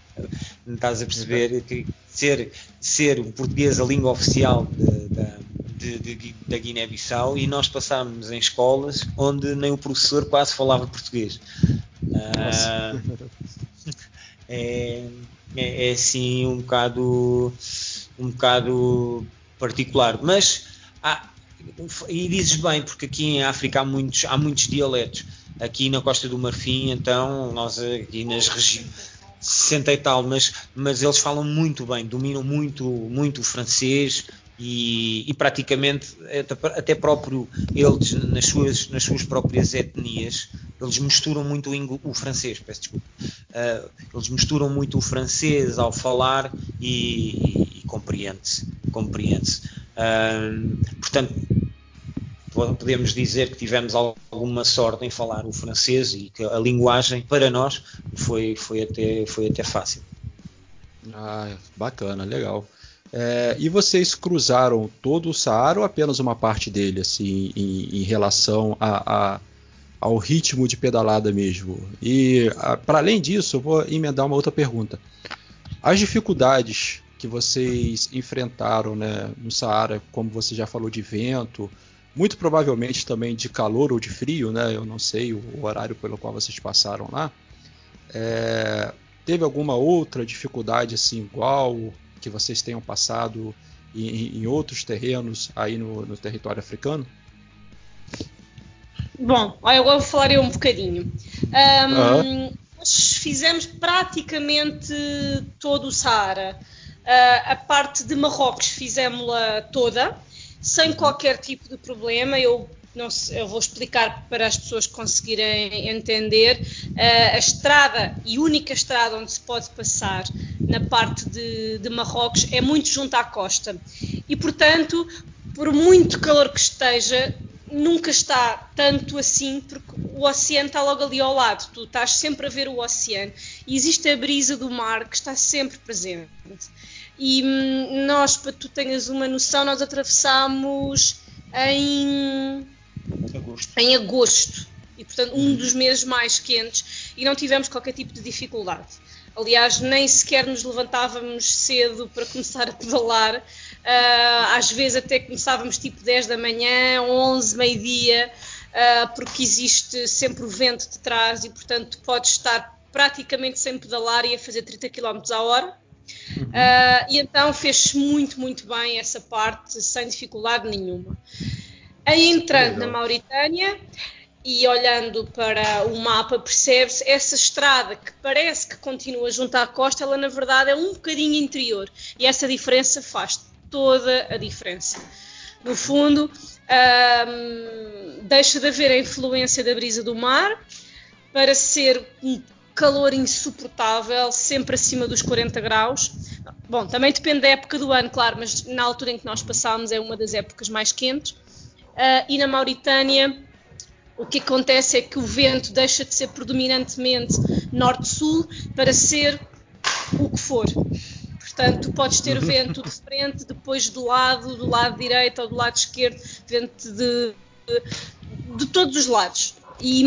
Estás a perceber que ser, ser o português a língua oficial de, de, de, da Guiné-Bissau e nós passámos em escolas onde nem o professor quase falava português. Uh, é, é, é assim um bocado um bocado particular. Mas há, e dizes bem, porque aqui em África há muitos, há muitos dialetos. Aqui na Costa do Marfim, então, nós aqui nas regiões 60 e tal, mas, mas eles falam muito bem, dominam muito, muito o francês, e, e, praticamente até próprio eles nas suas, nas suas próprias etnias eles misturam muito o, o francês peço desculpa. Uh, eles misturam muito o francês ao falar e, e, e compreende-se compreende-se. Uh, portanto podemos dizer que tivemos alguma sorte em falar o francês e que a linguagem para nós foi, foi, até, foi até fácil. Ah, bacana, legal é, e vocês cruzaram todo o Saara ou apenas uma parte dele, assim, em, em relação a, a, ao ritmo de pedalada mesmo? E para além disso, eu vou emendar uma outra pergunta. As dificuldades que vocês enfrentaram né, no Saara, como você já falou de vento, muito provavelmente também de calor ou de frio, né? Eu não sei o horário pelo qual vocês passaram lá. É, teve alguma outra dificuldade assim igual que vocês tenham passado em, em outros terrenos aí no, no, território africano? Bom, agora vou falar eu um bocadinho. Um, Nós fizemos praticamente todo o Saara. Uh, a parte de Marrocos fizemos-la toda, sem uhum. qualquer tipo de problema. Eu não sei, eu vou explicar para as pessoas conseguirem entender. Uh, a estrada e única estrada onde se pode passar na parte de, de Marrocos é muito junto à costa. E, portanto, por muito calor que esteja, nunca está tanto assim, porque o oceano está logo ali ao lado, tu estás sempre a ver o oceano e existe a brisa do mar que está sempre presente. E hum, nós, para tu tenhas uma noção, nós atravessámos em agosto. em agosto. E, portanto, um dos meses mais quentes e não tivemos qualquer tipo de dificuldade. Aliás, nem sequer nos levantávamos cedo para começar a pedalar. Uh, às vezes até começávamos tipo 10 da manhã, 11, meio-dia, uh, porque existe sempre o vento de trás e, portanto, podes estar praticamente sem pedalar e a fazer 30 km a hora. Uhum. Uh, e então fez-se muito, muito bem essa parte, sem dificuldade nenhuma. Aí entrando na Mauritânia e olhando para o mapa, percebe-se essa estrada que parece que continua junto à costa, ela na verdade é um bocadinho interior e essa diferença faz toda a diferença. No fundo, deixa de haver a influência da brisa do mar para ser um calor insuportável, sempre acima dos 40 graus. Bom, também depende da época do ano, claro, mas na altura em que nós passámos é uma das épocas mais quentes. Uh, e na Mauritânia, o que acontece é que o vento deixa de ser predominantemente norte-sul para ser o que for. Portanto, tu podes ter vento de frente, depois do lado, do lado direito ou do lado esquerdo, vento de, de, de todos os lados. E,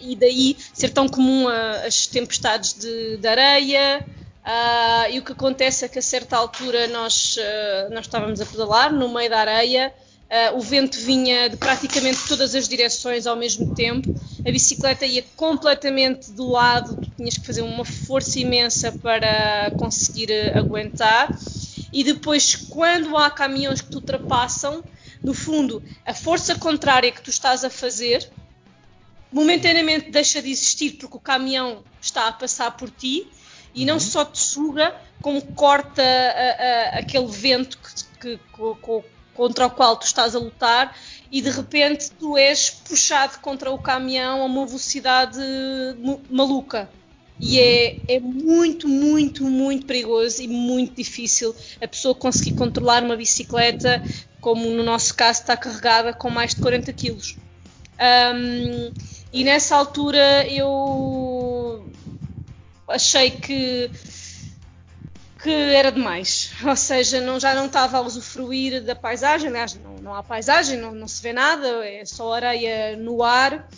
e, daí ser tão comum a, as tempestades de, de areia. Uh, e o que acontece é que a certa altura nós, uh, nós estávamos a pedalar no meio da areia Uh, o vento vinha de praticamente todas as direções ao mesmo tempo, a bicicleta ia completamente do lado, tu tinhas que fazer uma força imensa para conseguir uh, aguentar. E depois, quando há caminhões que te ultrapassam, no fundo, a força contrária que tu estás a fazer momentaneamente deixa de existir porque o caminhão está a passar por ti e não uhum. só te suga, como corta a, a, aquele vento que, que, que, contra o qual tu estás a lutar e de repente tu és puxado contra o caminhão a uma velocidade maluca. E é, é, muito, muito, muito perigoso e muito difícil a pessoa conseguir controlar uma bicicleta, como no nosso caso está carregada com mais de 40 quilos. Um, e nessa altura eu achei que que era demais, ou seja, não, já não estava a usufruir da paisagem, aliás, não, não há paisagem, não, não, se vê nada, é só areia no ar,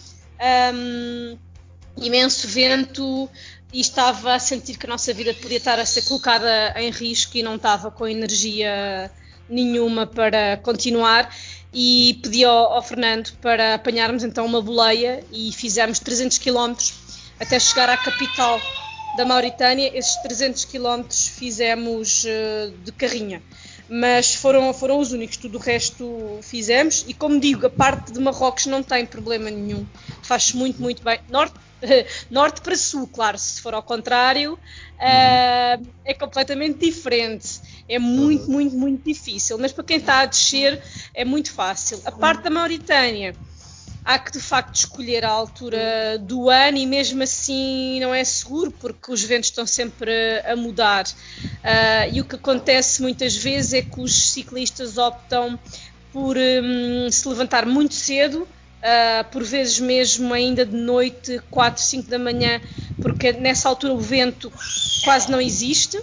um, imenso vento e estava a sentir que a nossa vida podia estar a ser colocada em risco e não estava com energia nenhuma para continuar. E pedi ao, ao Fernando para apanharmos então uma boleia e fizemos 300 km até chegar à capital da Mauritânia. Esses 300 km fizemos uh, de carrinha, mas foram, foram os únicos, tudo o resto fizemos. E como digo, a parte de Marrocos não tem problema nenhum, faz-se muito, muito bem. Norte, norte para sul, claro, se for ao contrário, uh, é completamente diferente. É muito, muito, muito difícil, mas para quem está a descer é muito fácil. A parte da Mauritânia há que de facto escolher a altura do ano e mesmo assim não é seguro porque os ventos estão sempre a mudar. Uh, e o que acontece muitas vezes é que os ciclistas optam por um, se levantar muito cedo. Uh, por vezes mesmo ainda de noite, 4, 5 da manhã, porque nessa altura o vento quase não existe.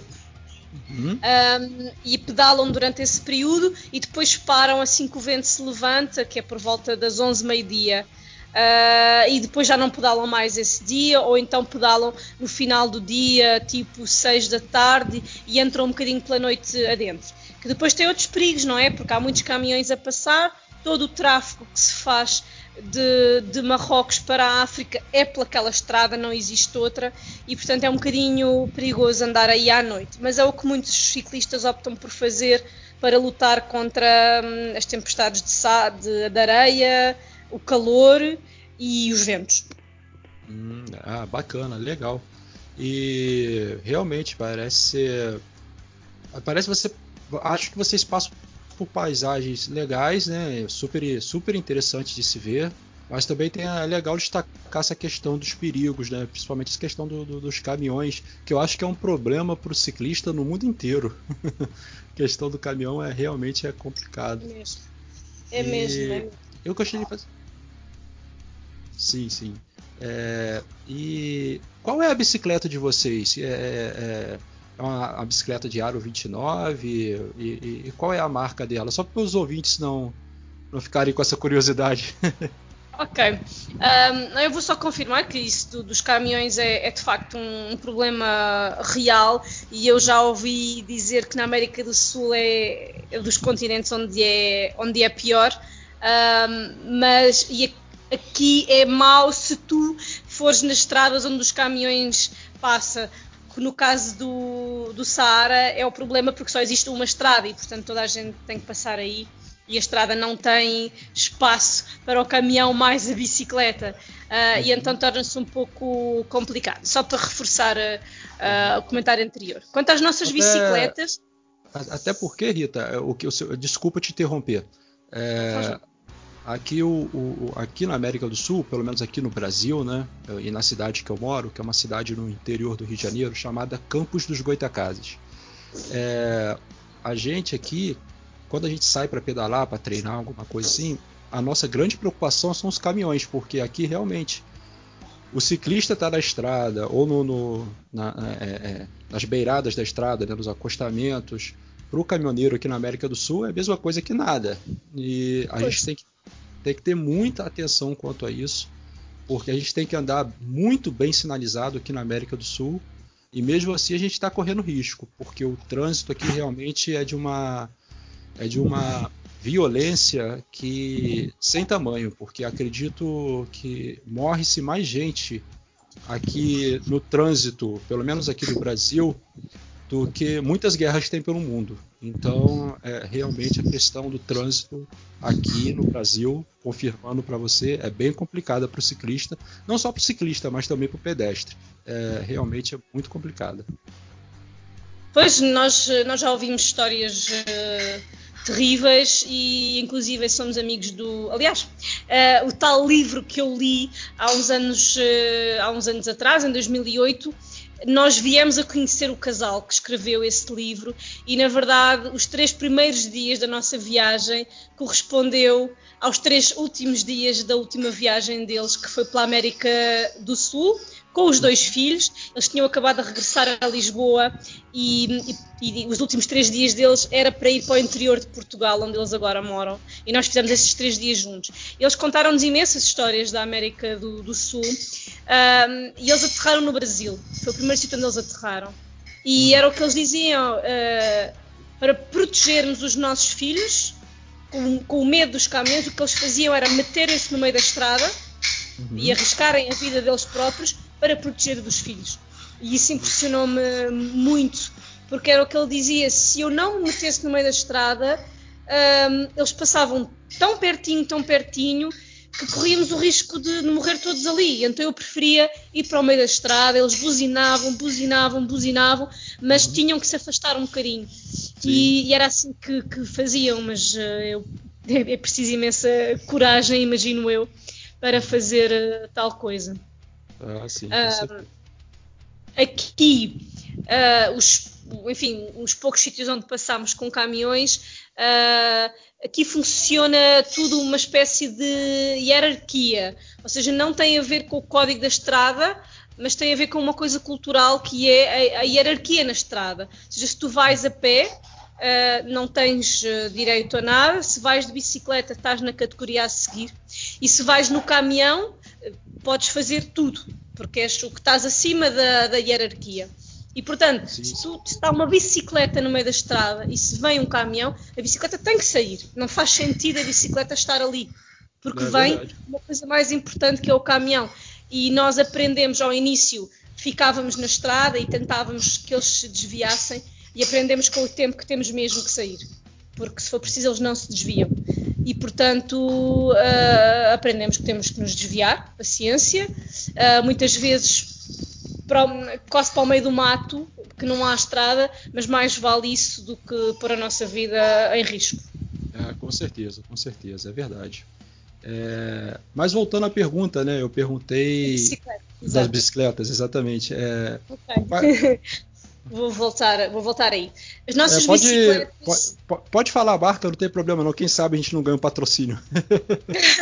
Uhum. Um, e pedalam durante esse período e depois param assim que o vento se levanta, que é por volta das 11 meio-dia. Uh, e depois já não pedalam mais esse dia, ou então pedalam no final do dia, tipo 6 da tarde, e entram um bocadinho pela noite adentro. Que depois tem outros perigos, não é? Porque há muitos caminhões a passar, todo o tráfego que se faz de, de, Marrocos para a África é pelaquela estrada, não existe outra, e portanto é um bocadinho perigoso andar aí à noite. Mas é o que muitos ciclistas optam por fazer para lutar contra hum, as tempestades de, de, de, areia, o calor e os ventos. Hum, ah, bacana, legal. E realmente parece. Parece você. Acho que vocês passam por paisagens legais, né? Super, super interessante de se ver. Mas também tem é legal destacar essa questão dos perigos, né? Principalmente essa questão do, do, dos caminhões, que eu acho que é um problema para o ciclista no mundo inteiro. a questão do caminhão é realmente é complicado. É mesmo. É e mesmo, né? Eu gostaria de fazer. Sim, sim. É... E qual é a bicicleta de vocês? É, é, uma, uma bicicleta de aro 29 e, e, e, qual é a marca dela? Só para os ouvintes não, não ficarem com essa curiosidade. Ok. Um, eu vou só confirmar que isso do, dos caminhões é, é de facto um, um, problema real e eu já ouvi dizer que na América do Sul é, é dos continentes onde é, onde é pior. Um, mas e aqui é mau se tu fores nas estradas onde os caminhões passam que no caso do, do Saara é o problema porque só existe uma estrada e portanto toda a gente tem que passar aí e a estrada não tem espaço para o caminhão mais a bicicleta uh, e então torna-se um pouco complicado. Só para reforçar uh, o comentário anterior. Quanto às nossas até, bicicletas. Até porque, Rita, o que eu, desculpa te interromper. É, Aqui, o, o, aqui na América do Sul, pelo menos aqui no Brasil, né, e na cidade que eu moro, que é uma cidade no interior do Rio de Janeiro, chamada Campos dos Goitacazes. É, a gente aqui, quando a gente sai para pedalar, para treinar, alguma coisa assim, a nossa grande preocupação são os caminhões, porque aqui realmente o ciclista está na estrada ou no, no na, é, é, nas beiradas da estrada, né, nos acostamentos. Para o caminhoneiro aqui na América do Sul é a mesma coisa que nada. E a pois. gente tem que tem que ter muita atenção quanto a isso, porque a gente tem que andar muito bem sinalizado aqui na América do Sul, e mesmo assim a gente está correndo risco, porque o trânsito aqui realmente é de uma é de uma violência que sem tamanho, porque acredito que morre-se mais gente aqui no trânsito, pelo menos aqui no Brasil, do que muitas guerras tem pelo mundo. Então, é, realmente a questão do trânsito aqui no Brasil, confirmando para você, é bem complicada para o ciclista, não só para o ciclista, mas também para o pedestre. É, realmente é muito complicada. Pois, nós, nós já ouvimos histórias uh, terríveis e, inclusive, somos amigos do. Aliás, uh, o tal livro que eu li há uns anos, uh, há uns anos atrás, em 2008 nós viemos a conhecer o casal que escreveu esse livro e, na verdade, os três primeiros dias da nossa viagem correspondeu aos três últimos dias da última viagem deles, que foi pela América do Sul, com os dois filhos. Eles tinham acabado de regressar a Lisboa e, e, e, os últimos três dias deles era para ir para o interior de Portugal, onde eles agora moram. E nós fizemos esses três dias juntos. Eles contaram-nos imensas histórias da América do, do Sul um, e eles aterraram no Brasil. Foi o primeiro sítio onde eles aterraram. E era o que eles diziam: uh, para protegermos os nossos filhos, com, com, o medo dos caminhões, o que eles faziam era meterem-se no meio da estrada uhum. e arriscarem a vida deles próprios para proteger dos filhos. E isso impressionou-me muito, porque era o que ele dizia: se eu não me metesse no meio da estrada, um, eles passavam tão pertinho, tão pertinho, que corríamos o risco de, morrer todos ali. Então eu preferia ir para o meio da estrada, eles buzinavam, buzinavam, buzinavam, mas uhum. tinham que se afastar um bocadinho. E, e, era assim que, que faziam, mas uh, eu, é, é preciso imensa coragem, imagino eu, para fazer uh, tal coisa. Ah, sim. Uh, aqui, uh, os, enfim, os poucos sítios onde passámos com caminhões, uh, aqui funciona tudo uma espécie de hierarquia, ou seja, não tem a ver com o código da estrada, mas tem a ver com uma coisa cultural que é a, a hierarquia na estrada. Ou seja, se tu vais a pé, Uh, não tens uh, direito a nada. Se vais de bicicleta, estás na categoria a seguir. E se vais no caminhão, podes fazer tudo, porque és o que estás acima da, da hierarquia. E portanto, Sim. se, tu, se está uma bicicleta no meio da estrada e se vem um caminhão, a bicicleta tem que sair. Não faz sentido a bicicleta estar ali, porque é vem uma coisa mais importante que é o caminhão. E nós aprendemos ao início, ficávamos na estrada e tentávamos que eles se desviassem, e aprendemos com o tempo que temos mesmo que sair, porque se for preciso eles não se desviam e, portanto, uh, aprendemos que temos que nos desviar, paciência, uh, muitas vezes para, quase para o meio do mato, que não há estrada, mas mais vale isso do que pôr a nossa vida em risco. É, com certeza, com certeza, é verdade. É, mas voltando à pergunta, né? Eu perguntei Bicicleta, das bicicletas, exatamente. É, okay. Vou voltar, vou voltar aí. As nossas é, pode, bicicletas. Pode, pode, falar a marca, não tem problema não. Quem sabe a gente não ganha um patrocínio.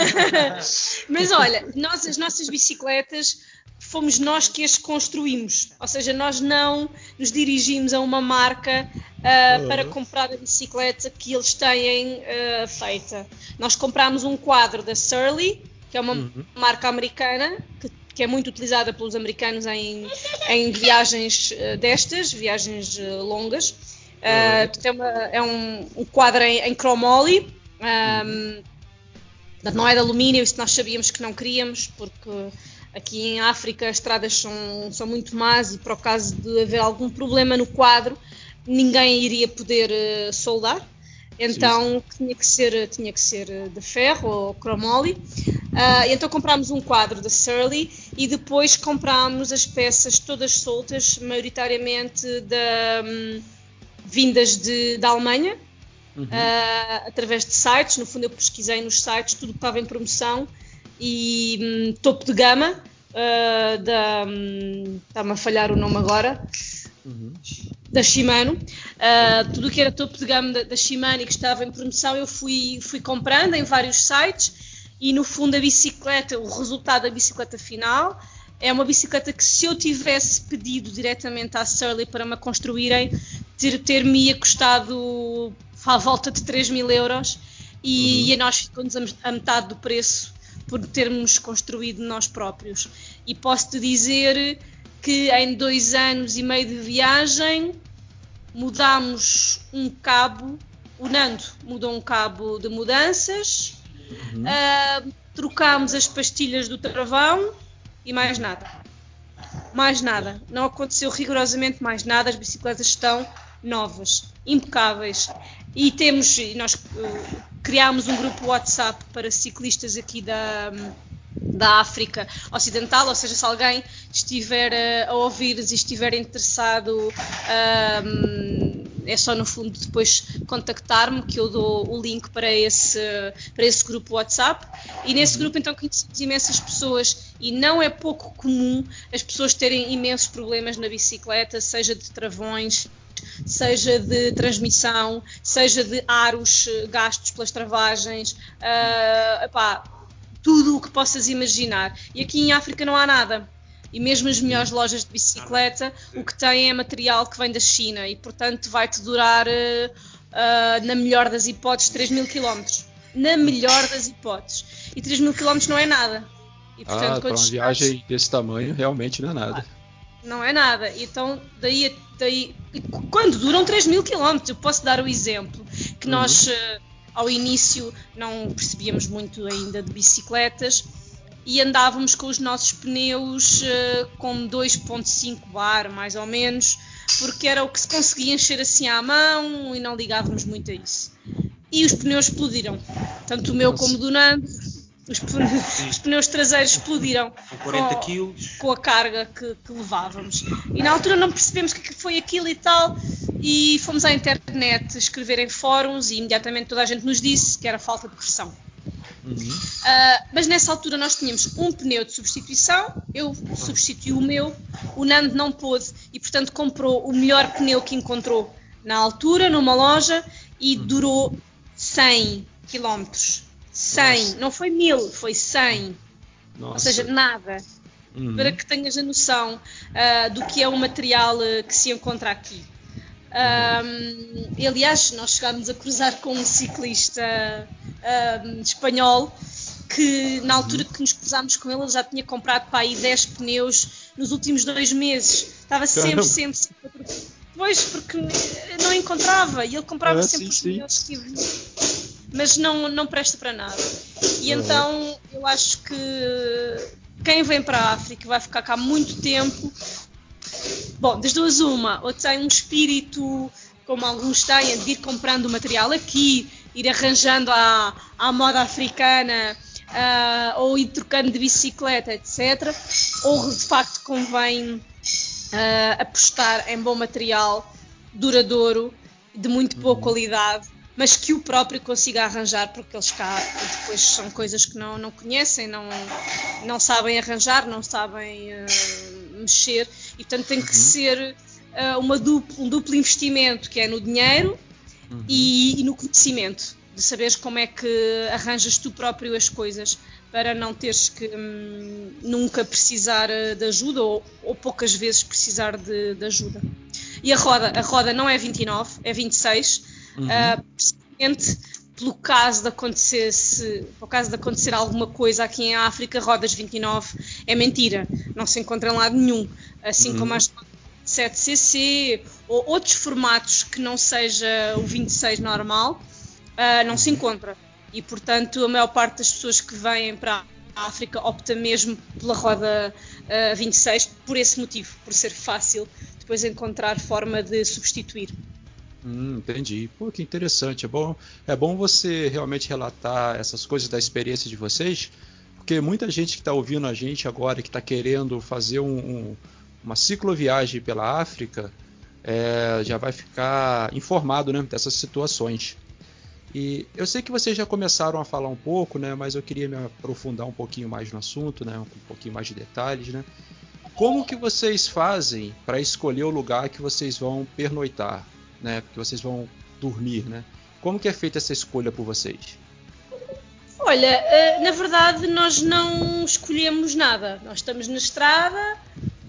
Mas olha, nós, as nossas bicicletas fomos nós que as construímos. Ou seja, nós não nos dirigimos a uma marca uh, uhum. para comprar a bicicleta que eles têm uh, feita. Nós comprámos um quadro da Surly, que é uma uhum. marca americana, que que é muito utilizada pelos americanos em, em viagens eh, destas, viagens eh, longas. Uh, é, uma, é um, um, quadro em, em um, não é de alumínio, isso nós sabíamos que não queríamos, porque aqui em África as estradas são, são muito más e, para o caso de haver algum problema no quadro, ninguém iria poder soldar. Então sim, tinha que ser tinha que ser de ferro ou cromoly. Uh, então comprámos um quadro da Surly e depois comprámos as peças todas soltas, maioritariamente da, um, vindas de, da Alemanha, uhum. uh, através de sites. No fundo, eu pesquisei nos sites tudo que estava em promoção e um, topo de gama. Uh, da. Um, Está-me a falhar o nome agora. Uhum. Da Shimano, uh, tudo o que era topo de gama da, da Shimano e que estava em promoção, eu fui, fui comprando em vários sites e no fundo a bicicleta, o resultado da bicicleta final é uma bicicleta que se eu tivesse pedido diretamente à Surly para me construírem, ter-me ter custado à volta de 3 mil euros e, uhum. e a nós ficou-nos a metade do preço por termos construído nós próprios. E posso-te dizer que em dois anos e meio de viagem mudámos um cabo, o Nando mudou um cabo de mudanças, Uhum. Uh, trocámos as pastilhas do travão e mais nada. Mais nada. Não aconteceu rigorosamente mais nada. As bicicletas estão novas, impecáveis. E temos, nós uh, criámos um grupo WhatsApp para ciclistas aqui da, da África Ocidental, ou seja, se alguém estiver a, a ouvir e estiver interessado, é só no fundo depois contactar-me que eu dou o link para esse, para esse grupo WhatsApp. E nesse uhum. grupo então conhecemos imensas pessoas e não é pouco comum as pessoas terem imensos problemas na bicicleta, seja de travões, seja de transmissão, seja de aros gastos pelas travagens. Uh, epá, tudo o que possas imaginar. E aqui em África não há nada. E mesmo as melhores lojas de bicicleta, o que têm é material que vem da China e, portanto, vai-te durar, uh, uh, na melhor das hipóteses, 3 mil quilómetros. Na melhor das hipóteses. E 3 mil quilómetros não é nada. E, portanto, ah, para uma viagem desse tamanho, realmente não é nada. Não é nada. Então, daí, daí quando duram 3 mil quilómetros, eu posso dar o exemplo que uhum. nós, uh, ao início, não percebíamos muito ainda de bicicletas e andávamos com os nossos pneus uh, com 2.5 bar, mais ou menos, porque era o que se conseguia encher assim à mão e não ligávamos muito a isso. E os pneus explodiram, tanto o meu Nossa. como o do Nando. Os pneus, os pneus traseiros explodiram com 40 com, a carga que, que, levávamos. E na altura não percebemos o que foi aquilo e tal, e fomos à internet escrever em fóruns e imediatamente toda a gente nos disse que era falta de pressão. Uhum. Uh, mas nessa altura nós tínhamos um pneu de substituição, eu substituí o meu, o Nando não pôde e, portanto, comprou o melhor pneu que encontrou na altura, numa loja, e uhum. durou 100 km. 100, Nossa. não foi mil, foi 100. Nossa. Ou seja, nada. Uhum. Para que tenhas a noção uh, do que é o material uh, que se encontra aqui. Um, aliás, nós chegámos a cruzar com um ciclista um, espanhol que na altura que nos cruzámos com ele, ele já tinha comprado para aí 10 pneus nos últimos dois meses. Estava sempre, sempre, sempre. Pois, porque não encontrava e ele comprava sempre sim, os pneus que mas não, não presta para nada. E uhum. então eu acho que quem vem para a África vai ficar cá muito tempo Bom, das duas uma, ou tem um espírito, como alguns têm, de ir comprando material aqui, ir arranjando à, à moda africana, uh, ou ir trocando de bicicleta, etc. Ou de facto convém uh, apostar em bom material, duradouro, de muito boa uhum. qualidade, mas que o próprio consiga arranjar, porque eles cá depois são coisas que não, não conhecem, não, não sabem arranjar, não sabem uh, mexer e portanto tem que uhum. ser uh, uma duplo, um duplo investimento, que é no dinheiro uhum. e, e, no conhecimento, de saberes como é que arranjas tu próprio as coisas para não teres que hum, nunca precisar ah, de ajuda ou, ou poucas vezes precisar de, de, ajuda. E a roda, a roda não é 29, é 26, uhum. uh, precisamente pelo caso de por caso de acontecer alguma coisa aqui em África, rodas 29 é mentira, não se encontra em lado nenhum assim uhum. como as 7cc ou outros formatos que não seja o 26 normal, uh, não se uhum. encontra. E portanto, a maior parte das pessoas que vêm para a África opta mesmo pela roda uh, ah, 26 por esse motivo, por ser fácil depois encontrar forma de substituir. Hum, entendi. Pô, que interessante. É bom, é bom você realmente relatar essas coisas da experiência de vocês, porque muita gente que está ouvindo a gente agora, que está querendo fazer um, um uma cicloviagem pela África, é, já vai ficar informado né, dessas situações. E eu sei que vocês já começaram a falar um pouco, né, mas eu queria me aprofundar um pouquinho mais no assunto, né, um pouquinho mais de detalhes. Né. Como que vocês fazem para escolher o lugar que vocês vão pernoitar, né, que vocês vão dormir, né? Como que é feita essa escolha por vocês? Olha, eh, na verdade nós não escolhemos nada. Nós estamos na estrada,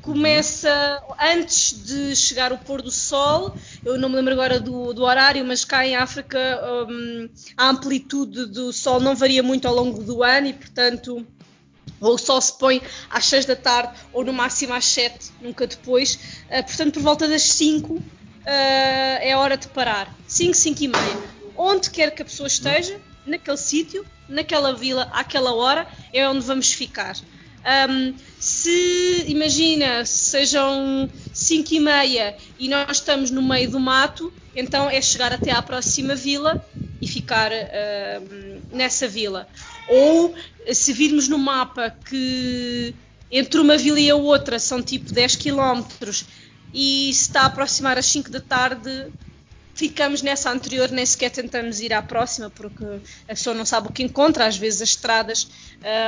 começa antes de chegar o pôr do sol. Eu não me lembro agora do, do horário, mas cá em África um, a amplitude do sol não varia muito ao longo do ano e, portanto, ou o sol se põe às 6 da tarde ou no máximo às 7, nunca depois. Uh, portanto, por volta das 5 uh, é hora de parar. 5, 5 e meia. Onde quer que a pessoa esteja, naquele sítio, naquela vila, àquela hora, é onde vamos ficar. Um, se imagina, sejam 5 e meia e nós estamos no meio do mato, então é chegar até à próxima vila e ficar uh, nessa vila. Ou se virmos no mapa que entre uma vila e a outra são tipo 10 km e se está a aproximar às 5 da tarde, ficamos nessa anterior, nem sequer tentamos ir à próxima, porque a pessoa não sabe o que encontra, às vezes as estradas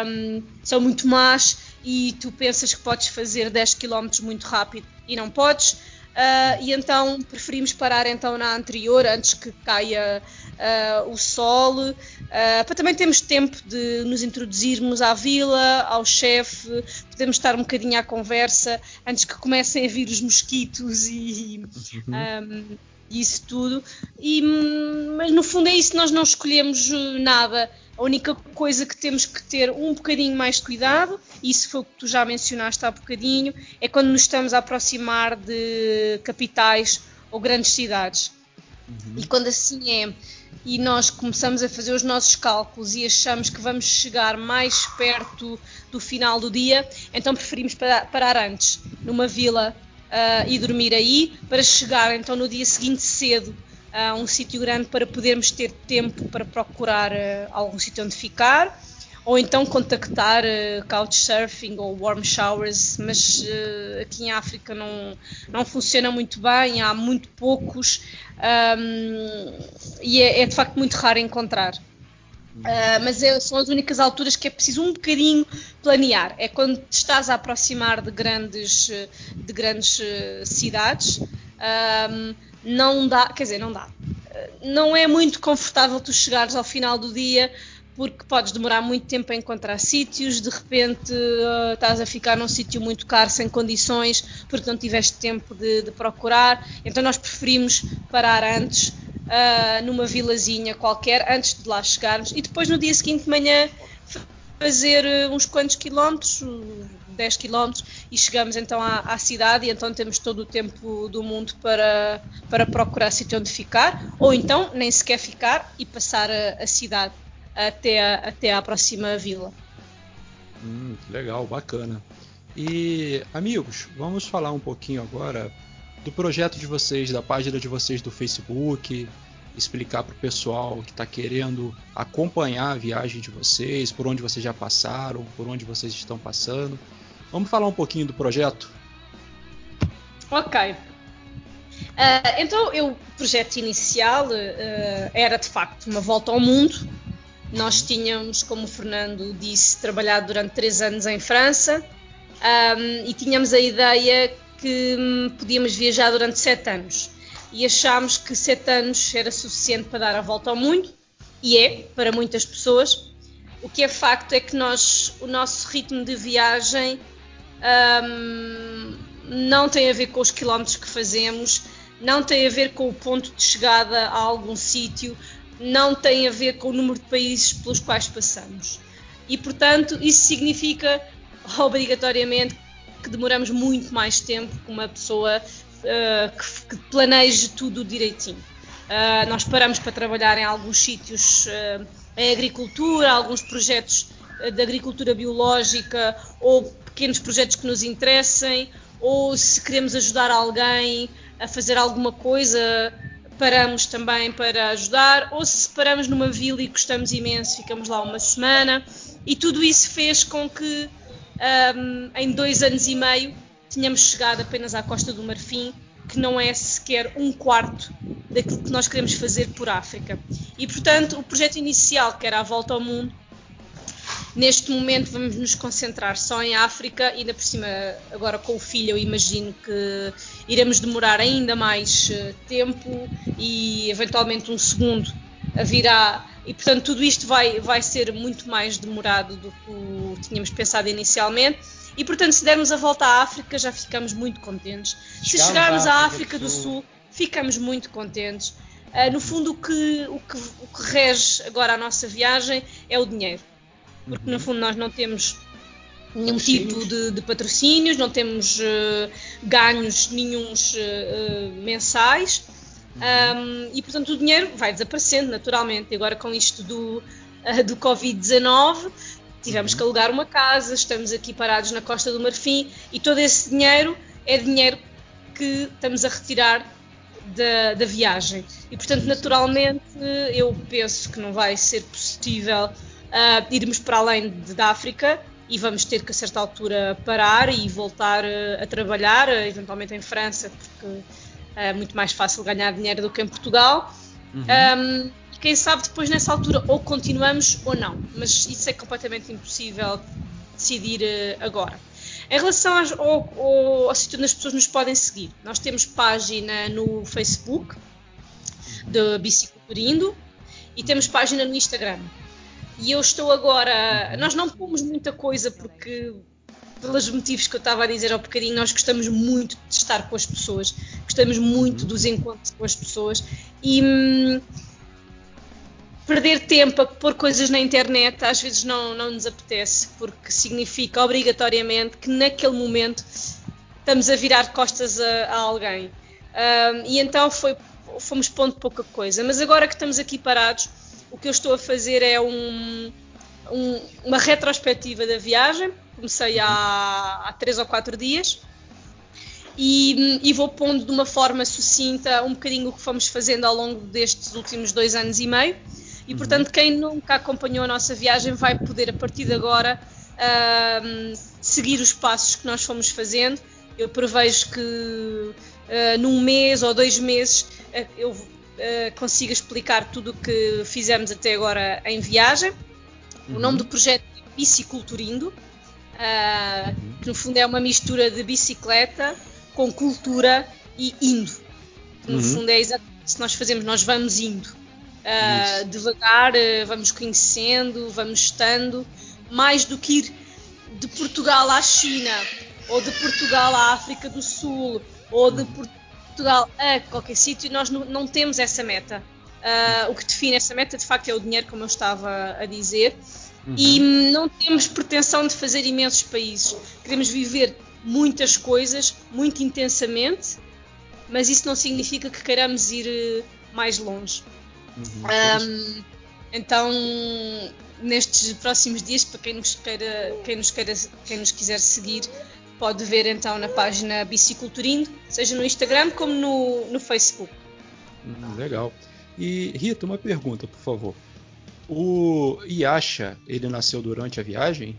um, são muito más e tu pensas que podes fazer 10 km muito rápido e não podes. Uh, e então preferimos parar então na anterior antes que caia uh, o sol. Uh, para também termos tempo de nos introduzirmos à vila, ao chefe, podemos estar um bocadinho à conversa antes que comecem a vir os mosquitos e, uhum. um, isso tudo. E, mas no fundo é isso, nós não escolhemos nada. A única coisa que temos que ter um bocadinho mais de cuidado, isso foi o que tu já mencionaste há bocadinho, é quando nos estamos a aproximar de capitais ou grandes cidades. Uhum. E quando assim é, e nós começamos a fazer os nossos cálculos e achamos que vamos chegar mais perto do final do dia, então preferimos parar antes, numa vila uh, e dormir aí, para chegar então no dia seguinte cedo a um sítio grande para podermos ter tempo para procurar uh, algum sítio onde ficar ou então contactar uh, couchsurfing ou warm showers, mas uh, aqui em África não, não funciona muito bem, há muito poucos um, e é, é, de facto muito raro encontrar. Uh, mas é, são as únicas alturas que é preciso um bocadinho planear. É quando te estás a aproximar de grandes, de grandes cidades. Um, não dá, quer dizer, não dá. Não é muito confortável tu chegares ao final do dia porque podes demorar muito tempo a encontrar sítios, de repente uh, estás a ficar num sítio muito caro, sem condições, porque não tiveste tempo de, de procurar. Então nós preferimos parar antes, uh, numa vilazinha qualquer, antes de lá chegarmos, e depois no dia seguinte de manhã fazer uh, uns quantos quilómetros, 10 quilómetros, e chegamos então à, à, cidade, e então temos todo o tempo do mundo para, para procurar sítio onde ficar, ou então nem sequer ficar e passar a, a cidade até a, até a próxima vila. Hum, legal, bacana. E amigos, vamos falar um pouquinho agora do projeto de vocês, da página de vocês do Facebook, explicar para o pessoal que está querendo acompanhar a viagem de vocês, por onde vocês já passaram, por onde vocês estão passando. Vamos falar um pouquinho do projeto? Ok. Uh, então, eu, o projeto inicial uh, era de facto uma volta ao mundo, nós tínhamos, como o Fernando disse, trabalhado durante três anos em França um, e tínhamos a ideia que hum, podíamos viajar durante sete anos. E achámos que sete anos era suficiente para dar a volta ao mundo, e é, para muitas pessoas. O que é facto é que nós, o nosso ritmo de viagem um, não tem a ver com os quilómetros que fazemos, não tem a ver com o ponto de chegada a algum sítio, não tem a ver com o número de países pelos quais passamos. E, portanto, isso significa obrigatoriamente que demoramos muito mais tempo que uma pessoa uh, que, que, planeje tudo direitinho. Uh, nós paramos para trabalhar em alguns sítios uh, em agricultura, alguns projetos de agricultura biológica ou pequenos projetos que nos interessem, ou se queremos ajudar alguém a fazer alguma coisa paramos também para ajudar, ou se paramos numa vila e gostamos imenso, ficamos lá uma semana, e tudo isso fez com que um, em dois anos e meio tínhamos chegado apenas à Costa do Marfim, que não é sequer um quarto daquilo que nós queremos fazer por África. E portanto, o projeto inicial, que era a volta ao mundo, Neste momento vamos nos concentrar só em África ainda por cima agora com o filho eu imagino que iremos demorar ainda mais eh, tempo e eventualmente um segundo virá e portanto tudo isto vai, vai ser muito mais demorado do que tínhamos pensado inicialmente e portanto se dermos a volta à África já ficamos muito contentes. se chegarmos à África do Sul, Sul ficamos muito contentes. Uh, no fundo o que, o, que, o que rege agora a nossa viagem é o dinheiro porque uhum. no fundo nós não temos nenhum tipo de, de, patrocínios, não temos uh, ganhos nenhums uh, mensais uhum. um, e portanto o dinheiro vai desaparecendo naturalmente. Agora com isto do, uh, do Covid-19 tivemos uhum. que alugar uma casa, estamos aqui parados na Costa do Marfim e todo esse dinheiro é dinheiro que estamos a retirar da, da viagem. E portanto, naturalmente, eu penso que não vai ser possível uh, irmos para além de, da África e vamos ter que a certa altura parar e voltar uh, a trabalhar, uh, eventualmente em França, porque é muito mais fácil ganhar dinheiro do que em Portugal. Uhum. Um, quem sabe depois nessa altura ou continuamos ou não, mas isso é completamente impossível decidir uh, agora. Em relação ao, ao, ao sítio onde as pessoas nos podem seguir, nós temos página no Facebook de Biciculturindo e temos página no Instagram. E eu estou agora. Nós não pomos muita coisa porque, pelos motivos que eu estava a dizer ao bocadinho, nós gostamos muito de estar com as pessoas, gostamos muito dos encontros com as pessoas e. Hum, perder tempo a pôr coisas na internet às vezes não, não nos apetece, porque significa obrigatoriamente que naquele momento estamos a virar costas a, a alguém. Um, e então foi, fomos pondo pouca coisa. Mas agora que estamos aqui parados, o que eu estou a fazer é um, um, uma retrospectiva da viagem. Comecei há, há três ou quatro dias. E, e, vou pondo de uma forma sucinta um bocadinho o que fomos fazendo ao longo destes últimos dois anos e meio. E, portanto, uhum. quem nunca acompanhou a nossa viagem vai poder, a partir de agora, uh, seguir os passos que nós fomos fazendo. Eu prevejo que uh, num mês ou dois meses uh, eu consiga explicar tudo o que fizemos até agora em viagem. Uhum. O nome do projeto é Biciculturindo, uhum. que no fundo é uma mistura de bicicleta com cultura e indo. No uhum. fundo é exatamente isso que nós fazemos, nós vamos indo. Uh, devagar, uh, vamos conhecendo, vamos estando, mais do que ir de Portugal à China, ou de Portugal à África do Sul, ou de Portugal a qualquer sítio, nós não, não, temos essa meta. Uh, o que define essa meta, de facto, é o dinheiro, como eu estava a dizer, uhum. e não temos pretensão de fazer imensos países. Queremos viver muitas coisas, muito intensamente, mas isso não significa que queiramos ir mais longe. Uhum. Um, então, nestes próximos dias, para quem nos, queira, quem, nos queira, quem nos quiser seguir, pode ver então na página Biciculturindo, seja no Instagram como no, no Facebook. Hum, legal. E Rita, uma pergunta, por favor. O Yasha, ele nasceu durante a viagem?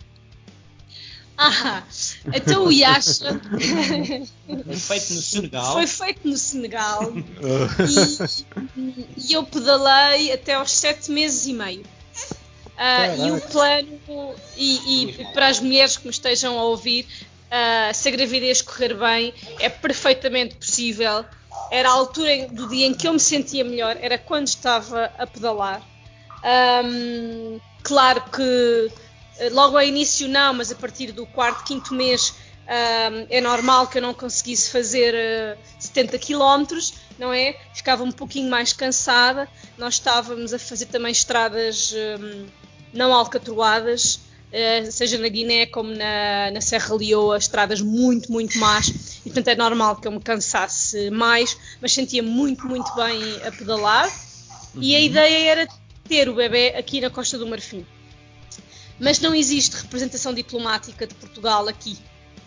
Ah, então o Yasha. Foi feito no Senegal. Foi feito no Senegal. e, e, eu pedalei até aos sete meses e meio. Uh, e o plano, e, e, para as mulheres que me estejam a ouvir, uh, se a gravidez correr bem, é perfeitamente possível. Era a altura do dia em que eu me sentia melhor, era quando estava a pedalar. Um, claro que logo ao início não, mas a partir do quarto, quinto mês uh, é normal que eu não conseguisse fazer uh, 70 km, não é? Ficava um pouquinho mais cansada. Nós estávamos a fazer também estradas um, não alcatroadas, uh, seja na Guiné como na, na Serra Leoa, estradas muito, muito más. E portanto é normal que eu me cansasse mais, mas sentia muito, muito bem a pedalar. Uhum. E a uhum. ideia era ter o bebê aqui na Costa do Marfim mas não existe representação diplomática de Portugal aqui.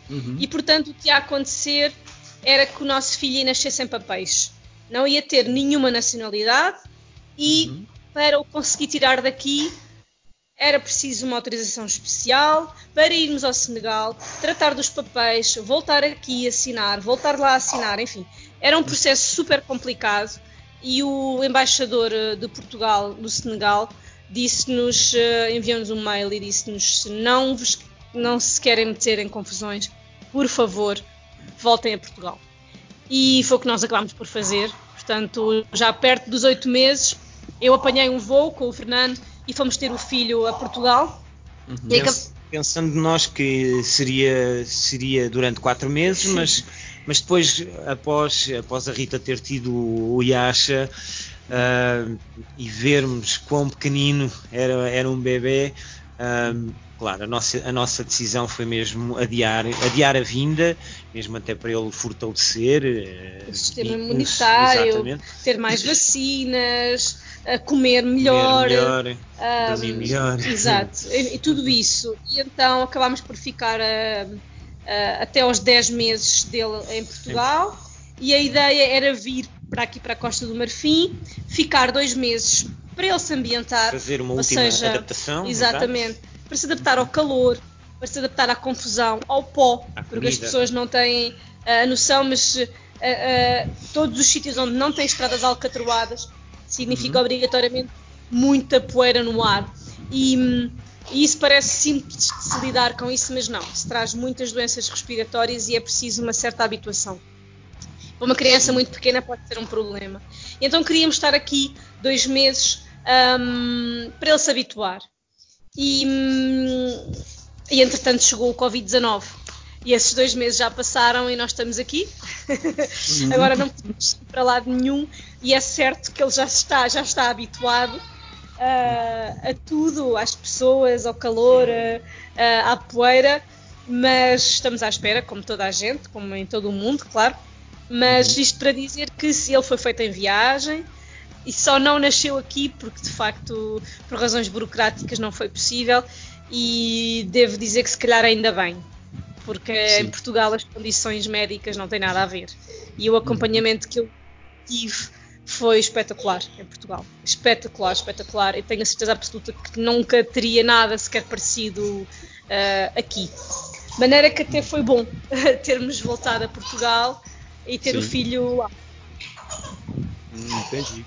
Uhum. E portanto o que ia acontecer era que o nosso filho ia nascer sem papéis. Não ia ter nenhuma nacionalidade e uhum. para o conseguir tirar daqui era preciso uma autorização especial para irmos ao Senegal, tratar dos papéis, voltar aqui assinar, voltar lá assinar, enfim. Era um processo super complicado e o embaixador eh, de Portugal no Senegal disse-nos, uh, enviou-nos um mail e disse-nos se não, vos, não se querem meter em confusões, por favor, voltem a Portugal. E foi o que nós acabámos por fazer. Portanto, já perto dos oito meses, eu apanhei um voo com o Fernando e fomos ter o filho a Portugal. Uhum. E Pensando nós que seria, seria durante quatro meses, mas, mas depois, após, após a Rita ter tido o Yasha, uh, e vermos quão pequenino era, era um bebê, claro, a nossa, a nossa decisão foi mesmo adiar, adiar a vinda, mesmo até para ele fortalecer uh, o sistema imunitário, ter mais vacinas, a comer melhor, comer melhor um, dormir melhor. Exato, e, e, tudo isso. E então acabámos por ficar até aos 10 meses dele em Portugal. E a ideia era vir para aqui para a Costa do Marfim, ficar dois meses para ele se ambientar. Fazer uma última seja, adaptação. Exatamente. Para se adaptar ao calor, para se adaptar à confusão, ao pó, à porque as pessoas não têm uh, a noção, mas uh, uh, todos os sítios onde não têm estradas alcatroadas significa uhum. obrigatoriamente muita poeira no ar. E, e isso parece simples de se lidar com isso, mas não. Se traz muitas doenças respiratórias e é preciso uma certa habituação. Para uma criança muito pequena pode ser um problema. Então queríamos estar aqui dois meses um, para ele se habituar. e, hum, e entretanto chegou o Covid-19. E esses dois meses já passaram e nós estamos aqui. Uhum. Agora não podemos ir para lado nenhum e é certo que ele já está, já está habituado uh, a tudo, às pessoas, ao calor, uh, à poeira, mas estamos à espera, como toda a gente, como em todo o mundo, claro. Mas uhum. isto para dizer que se ele foi feito em viagem e só não nasceu aqui porque de facto por razões burocráticas não foi possível e devo dizer que se calhar ainda bem porque Sim. em Portugal as condições médicas não têm nada a ver e o acompanhamento que eu tive foi espetacular em Portugal. Espetacular, espetacular. Eu tenho a certeza absoluta que nunca teria nada sequer parecido uh, aqui. De maneira que até foi bom termos voltado a Portugal e ter Sim. o filho lá. Hum, entendi.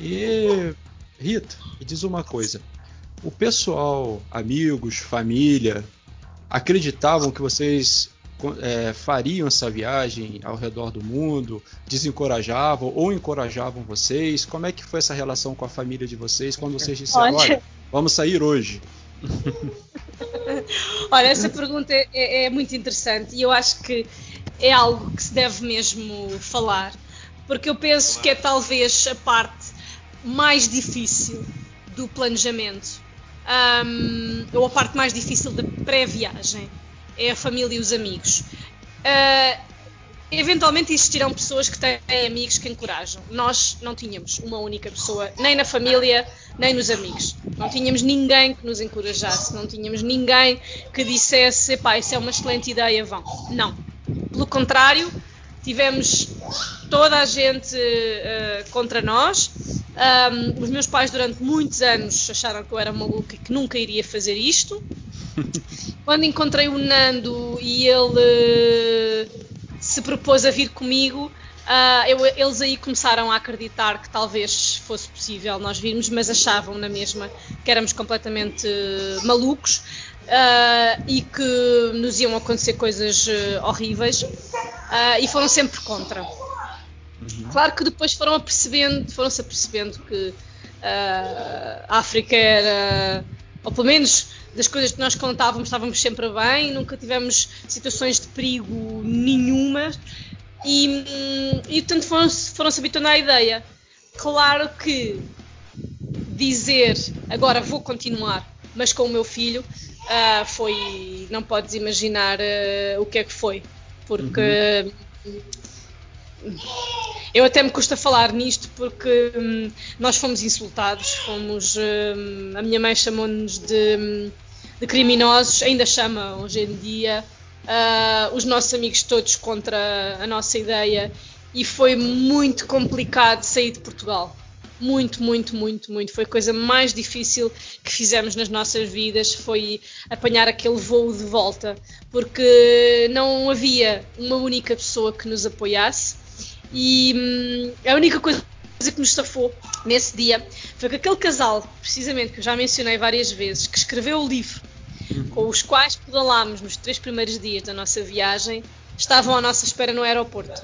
E Rita, me diz uma coisa. O pessoal, amigos, família, acreditavam que vocês é, fariam essa viagem ao redor do mundo, desencorajavam ou encorajavam vocês? Como é que foi essa relação com a família de vocês quando vocês disseram, olha, vamos sair hoje? olha, essa pergunta é, é, é muito interessante e eu acho que é algo que se deve mesmo falar, porque eu penso que é talvez a parte mais difícil do planejamento, um, ou a parte mais difícil da pré-viagem é a família e os amigos. Uh, eventualmente existirão pessoas que têm amigos que encorajam. Nós não tínhamos uma única pessoa, nem na família, nem nos amigos. Não tínhamos ninguém que nos encorajasse, não tínhamos ninguém que dissesse, pá, isso é uma excelente ideia, vão. Não. Pelo contrário, tivemos toda a gente uh, contra nós. Um, os meus pais durante muitos anos acharam que eu era maluca e que nunca iria fazer isto. Quando encontrei o Nando e ele uh, se propôs a vir comigo, uh, eu, eles aí começaram a acreditar que talvez fosse possível nós virmos, mas achavam na mesma que éramos completamente uh, e que nos iam acontecer coisas horríveis e foram sempre contra. Uhum. Claro que depois foram apercebendo, foram-se apercebendo que a África era, ou pelo menos das coisas que nós contávamos estávamos sempre bem, nunca tivemos situações de perigo nenhumas e, e portanto foram-se foram habituando à ideia. Claro que dizer agora vou continuar, mas com o meu filho, uh, foi. não podes imaginar uh, o que é que foi, porque. Uhum. Eu até me custa falar nisto porque hum, nós fomos insultados, fomos. Hum, a minha mãe chamou-nos de hum, de criminosos, ainda chama hoje em dia, uh, os nossos amigos todos contra a nossa ideia e foi muito complicado sair de Portugal. Muito, muito, muito, muito. Foi a coisa mais difícil que fizemos nas nossas vidas, foi apanhar aquele voo de volta, porque não havia uma única pessoa que nos apoiasse e hum, a única coisa que nos safou nesse dia foi que aquele casal, precisamente, que eu já mencionei várias vezes, que escreveu o livro com os quais pedalámos nos três primeiros dias da nossa viagem, estavam à nossa espera no aeroporto.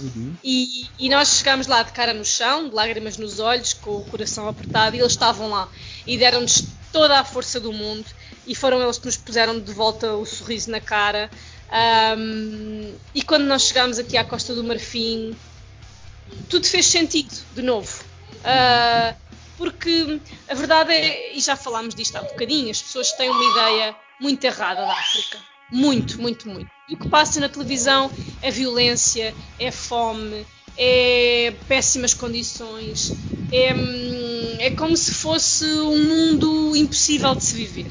Uhum. E, e, nós chegámos lá de cara no chão, de lágrimas nos olhos, com o coração apertado, e eles estavam lá e deram-nos toda a força do mundo. E foram eles que nos puseram de volta o sorriso na cara. Um, e quando nós chegámos aqui à Costa do Marfim, tudo fez sentido de novo. Uh, porque a verdade é, e já falámos disto há um bocadinho, as pessoas têm uma ideia muito errada da África. Muito, muito, muito. E o que passa na televisão é violência, é fome, é péssimas condições, é, hum, é como se fosse um mundo impossível de se viver.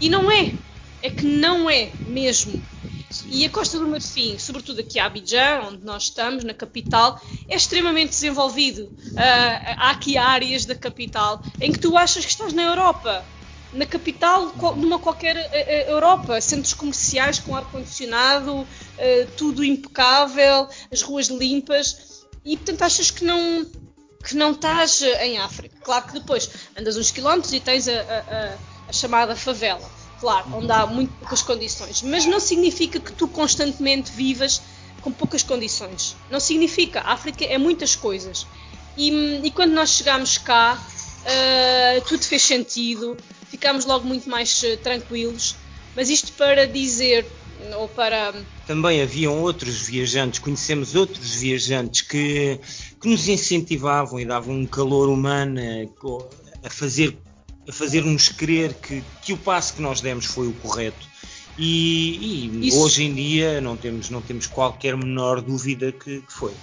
E não é. É que não é mesmo. E a Costa do Marfim, sobretudo aqui a Abidjan, onde nós estamos, na capital, é extremamente desenvolvido. Uh, há aqui áreas da capital em que tu achas que estás na Europa. Na capital, numa qualquer uh, Europa, centros comerciais com ar-condicionado, uh, tudo impecável, as ruas limpas, e portanto achas que não, que não estás em África. Claro que depois andas uns quilómetros e tens a, a, a chamada favela claro, onde há muito poucas condições, mas não significa que tu constantemente vivas com poucas condições. Não significa. A África é muitas coisas. E, e quando nós chegámos cá, uh, tudo fez sentido. Ficámos logo muito mais uh, tranquilos. Mas isto para dizer, ou para. Também haviam outros viajantes, conhecemos outros viajantes que, que nos incentivavam e davam um calor humano a fazer a fazer-nos crer que, que o passo que nós demos foi o correto. E, e hoje em dia não temos, não temos qualquer menor dúvida que, que foi.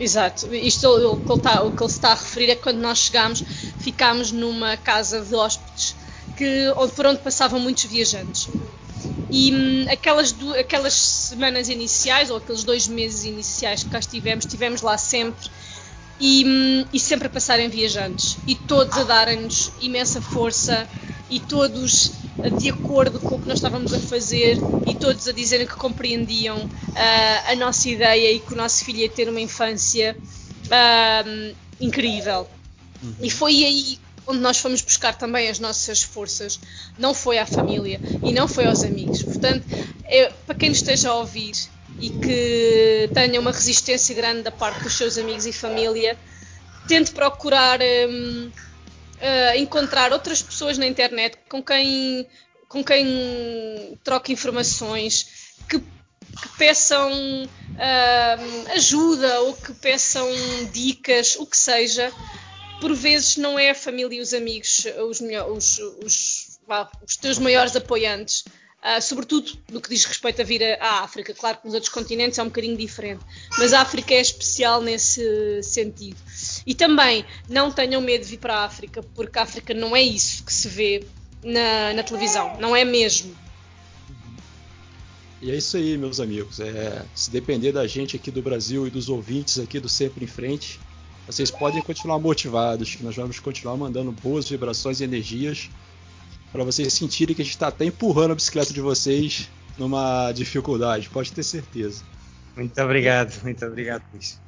Exato, isto o que, ele está, o que ele está a referir é que quando nós chegámos, ficámos numa casa de hóspedes que, por onde passavam muitos viajantes. E hum, aquelas, aquelas semanas iniciais, ou aqueles dois meses iniciais que cá estivemos, estivemos lá sempre e, hum, e sempre a passarem viajantes e todos a darem-nos imensa força e todos de acordo com o que nós estávamos a fazer e todos a dizerem que compreendiam uh, a nossa ideia e que o nosso filho ia ter uma infância uh, incrível. Uhum. E foi aí onde nós fomos buscar também as nossas forças, não foi à família e não foi aos amigos. Portanto, é, para quem nos esteja a ouvir e que tenha uma resistência grande da parte dos seus amigos e família, tente procurar um, uh, encontrar outras pessoas na internet com quem, com quem troque informações, que, que peçam uh, ajuda ou que peçam dicas, o que seja. Por vezes não é a família e os amigos os, os, os, os teus maiores apoiantes Uh, sobretudo no que diz respeito a vir à África. Claro que nos outros continentes é um bocadinho diferente, mas a África é especial nesse sentido. E também não tenham medo de vir para a África, porque a África não é isso que se vê na, na televisão, não é mesmo. E é isso aí, meus amigos. É, se depender da gente aqui do Brasil e dos ouvintes aqui do Sempre em Frente, vocês podem continuar motivados, que nós vamos continuar mandando boas vibrações e energias para vocês sentirem que a gente está até empurrando a bicicleta de vocês numa dificuldade, pode ter certeza. Muito obrigado, muito obrigado por isso.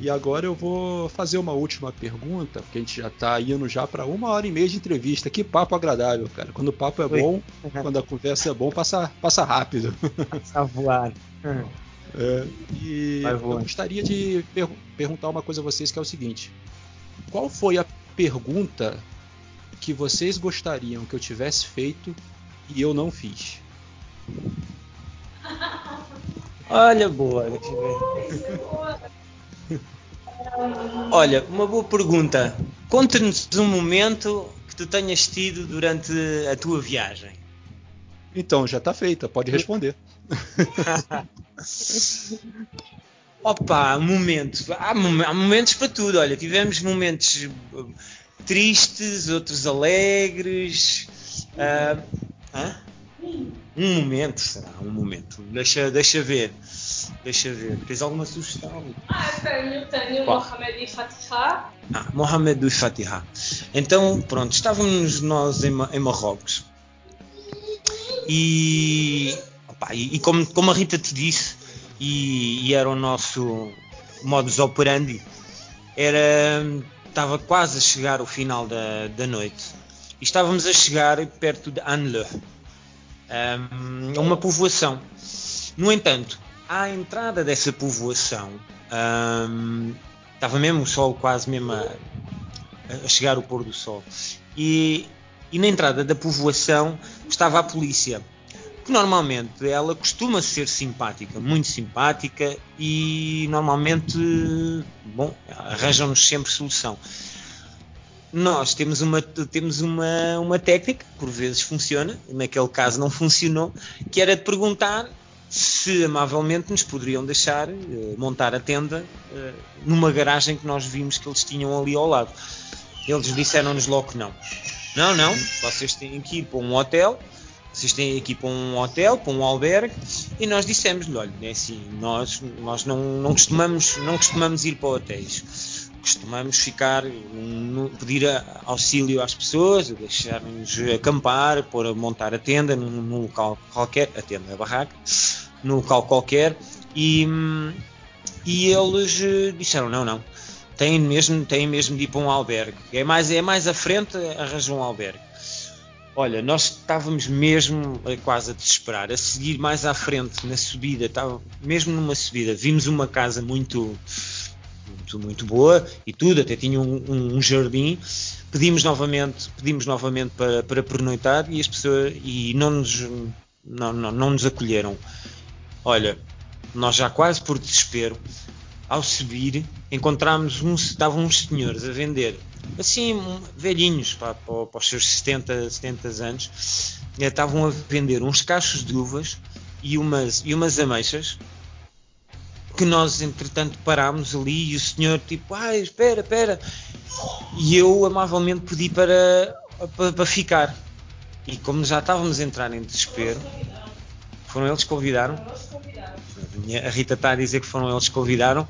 E agora eu vou fazer uma última pergunta, porque a gente já está indo já para uma hora e meia de entrevista. Que papo agradável, cara. Quando o papo é bom, quando a conversa é bom, passa, passa rápido. Passa a voar. É, e eu gostaria de per perguntar uma coisa a vocês que é o seguinte: qual foi a pergunta que vocês gostariam que eu tivesse feito e eu não fiz? Olha, boa, ver. Olha, uma boa pergunta. Conta-nos um momento que tu tenhas tido durante a tua viagem. Então, já está feita, pode responder. Opa, momentos. Há, momentos para tudo. Olha, tivemos momentos tristes, outros alegres. Uh, um momento, será? Um momento. Deixa, deixa ver. Deixa ver. Tens alguma sugestão? Ah, tenho, tenho. Qual? Mohamed e Fatiha. Ah, Mohamed e Fatiha. Então, pronto, estávamos nós em, em Marrocos. E, opa, e, e, como, como a Rita te disse, e, e era o nosso modus operandi, era estava quase a chegar o final da, da noite e estávamos a chegar perto de Anle, um, uma povoação. No entanto, à entrada dessa povoação, um, estava mesmo o sol quase mesmo a, a chegar o pôr do sol. E, e na entrada da povoação estava a polícia que normalmente ela costuma ser simpática, muito simpática e normalmente, bom, arranjam-nos sempre solução. Nós temos uma, temos uma, uma técnica, que por vezes funciona, naquele caso não funcionou, que era de perguntar se amavelmente nos poderiam deixar uh, montar a tenda uh, numa garagem que nós vimos que eles tinham ali ao lado. Eles disseram-nos logo que não. Não, não, vocês têm que ir para um hotel vocês têm aqui para um hotel, para um albergue, e nós dissemos-lhe, olha, é assim, nós, nós não, não, costumamos, não costumamos ir para hotéis, costumamos ficar, pedir auxílio às pessoas, deixar-nos acampar, pôr montar a tenda num, num, local qualquer, a tenda, a barraca, num local qualquer, e, e eles eh, disseram, não, não, têm mesmo, têm mesmo de ir para um albergue, é mais, é mais à frente, arranjam um albergue. Olha, nós estávamos mesmo quase a desesperar. A seguir mais à frente, na subida, estava mesmo numa subida, vimos uma casa muito muito, muito boa e tudo, até tinha um, um, um jardim. Pedimos novamente, pedimos novamente para, para pernoitar e as pessoas e não nos, não, não, não nos acolheram. Olha, nós já quase por desespero, ao subir, encontramos uns, estavam uns senhores a vender, assim, velhinhos, para, para, para os seus 70, 70 anos, eh, estavam a vender uns cachos de uvas e umas, e umas ameixas que nós entretanto parámos ali e o senhor tipo, ai, espera, espera. E eu amavelmente pedi para, para, para, ficar. E como já estávamos a entrar em desespero, foram eles que convidaram. A Rita está a dizer que foram eles que convidaram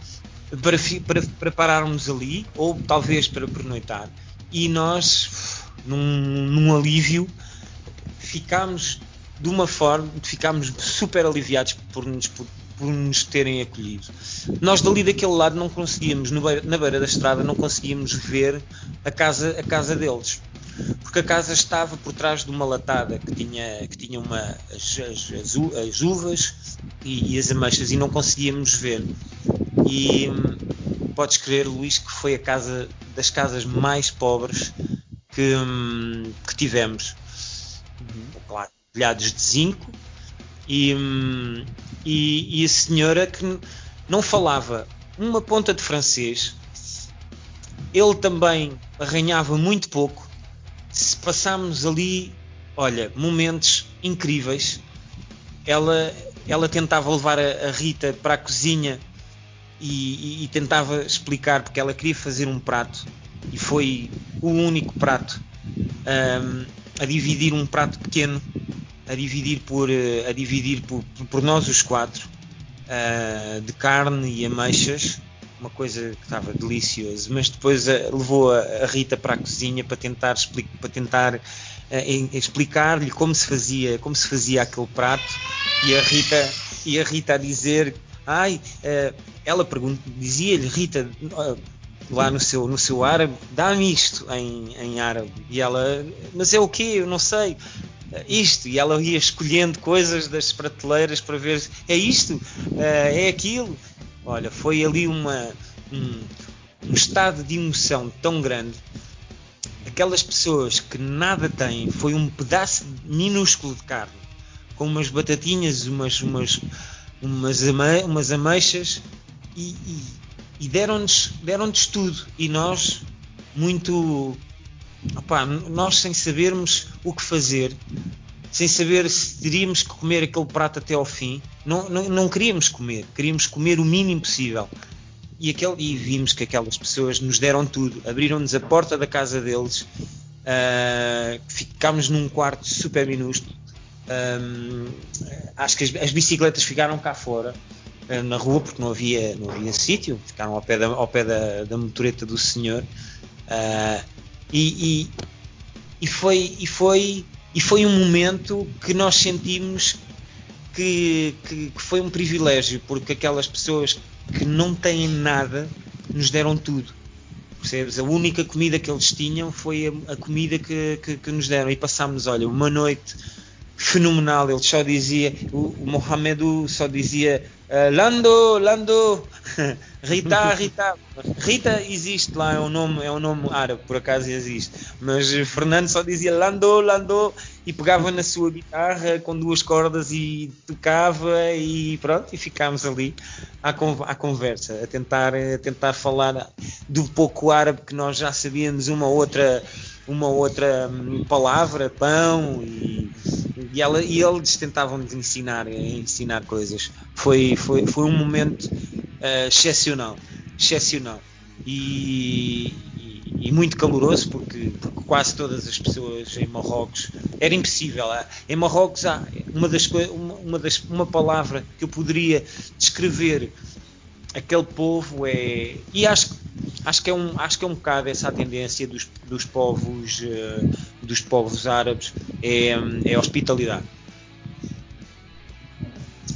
para, para, para pararmos ali, ou talvez para pernoitar. E nós, num, num alívio, ficámos de uma forma, ficámos super aliviados por nos, por, por nos terem acolhido. Nós dali daquele lado não conseguíamos, na beira da estrada, não conseguíamos ver a casa, a casa deles. Porque a casa estava por trás de uma latada que tinha, que tinha uma, as, as, as uvas e, e, as ameixas e não conseguíamos ver. E hum, podes crer, Luís, que foi a casa das casas mais pobres que, hum, que tivemos. Uhum. Claro, telhados de zinco e, hum, e, e a senhora que não falava uma ponta de francês, ele também arranhava muito pouco. Se passámos ali, olha, momentos incríveis. Ela, ela tentava levar a, a Rita para a cozinha e, e, e, tentava explicar porque ela queria fazer um prato e foi o único prato um, a dividir um prato pequeno a dividir por, eh, a dividir por, por nós os quatro, uh, de carne e ameixas, uma coisa que estava delicioso, mas depois uh, levou a, a, Rita para a cozinha para tentar, para tentar uh, explicar-lhe como se fazia, como se fazia aquele prato e a Rita, e a, Rita a dizer, ai, ela dizia-lhe, Rita, lá no seu, no seu árabe, dá-me isto em, em árabe. E ela, mas é o quê? Eu não sei isto, e ela ia escolhendo coisas das prateleiras para ver é isto, eh, é aquilo. Olha, foi ali uma, um, um estado de emoção tão grande. Aquelas pessoas que nada têm, foi um pedaço minúsculo de carne, com umas batatinhas, umas, umas, umas, ame, umas ameixas, e, e, e deram-nos deram tudo. E nós, muito Opa, nós sem sabermos o que fazer, sem saber se teríamos que comer aquele prato até ao fim, não, não, não queríamos comer, queríamos comer o mínimo possível. E, aquele, e vimos que aquelas pessoas nos deram tudo, abriram-nos a porta da casa deles, uh, ficámos num quarto super minúsculo. Um, acho que as, as, bicicletas ficaram cá fora, uh, na rua, porque não havia, não havia sítio, ficaram ao pé da, ao pé da, da motoreta do senhor. Uh, e, e, e, foi, e, foi, e foi um momento que nós sentimos que, que, que, foi um privilégio, porque aquelas pessoas que não têm nada nos deram tudo. Percebes? A única comida que eles tinham foi a, a comida que, que, que, nos deram. E passámos, olha, uma noite fenomenal. Ele só dizia, o, o Mohamedu só dizia uh, Lando, Lando, Rita, Rita. Rita existe lá, é um nome, é um nome árabe, por acaso existe. Mas Fernando só dizia Lando, Lando e pegava na sua guitarra com duas cordas e tocava e pronto, e ficámos ali à, à conversa, a tentar, a tentar falar do pouco árabe que nós já sabíamos uma outra uma outra hum, palavra, pão e, e, ela, e eles tentavam nos ensinar, ensinar coisas. Foi, foi, foi um momento uh, excepcional, excepcional e, e, e, muito caloroso porque, porque quase todas as pessoas em Marrocos era impossível. Em Marrocos há uma das uma, uma, das, uma palavra que eu poderia descrever aquele povo é e acho acho que é um acho que é um bocado essa a tendência dos, dos povos uh, dos povos árabes é, é hospitalidade.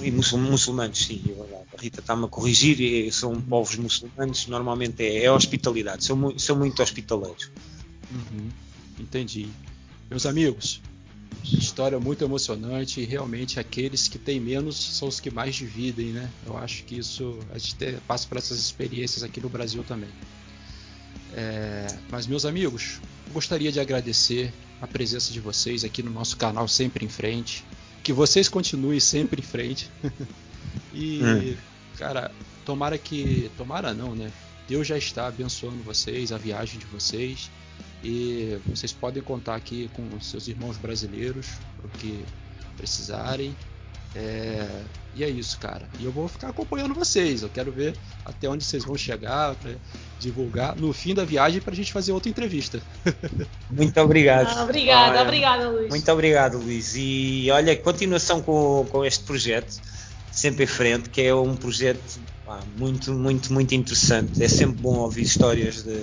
E muçulmanos sim é verdade. A Rita está-me a corrigir são povos muçulmanos normalmente é, é hospitalidade. São, são muito hospitaleiros. Uhum. entendi. Meus amigos História muito emocionante e realmente aqueles que têm menos são os que mais dividem, né? Eu acho que isso a gente passa por essas experiências aqui no Brasil também. É, mas meus amigos, gostaria de agradecer a presença de vocês aqui no nosso canal Sempre em Frente. Que vocês continuem sempre em frente. e, hum. cara, tomara que. Tomara não, né? Deus já está abençoando vocês, a viagem de vocês. E vocês podem contar aqui com seus irmãos brasileiros o que precisarem. É, e é isso, cara. E eu vou ficar acompanhando vocês. Eu quero ver até onde vocês vão chegar para divulgar no fim da viagem para a gente fazer outra entrevista. Muito obrigado. Ah, obrigada, olha, obrigada, Luís. Muito obrigado, Luís. E olha, continuação com, com este projeto, sempre em frente, que é um projeto pá, muito, muito, muito interessante. É sempre bom ouvir histórias de,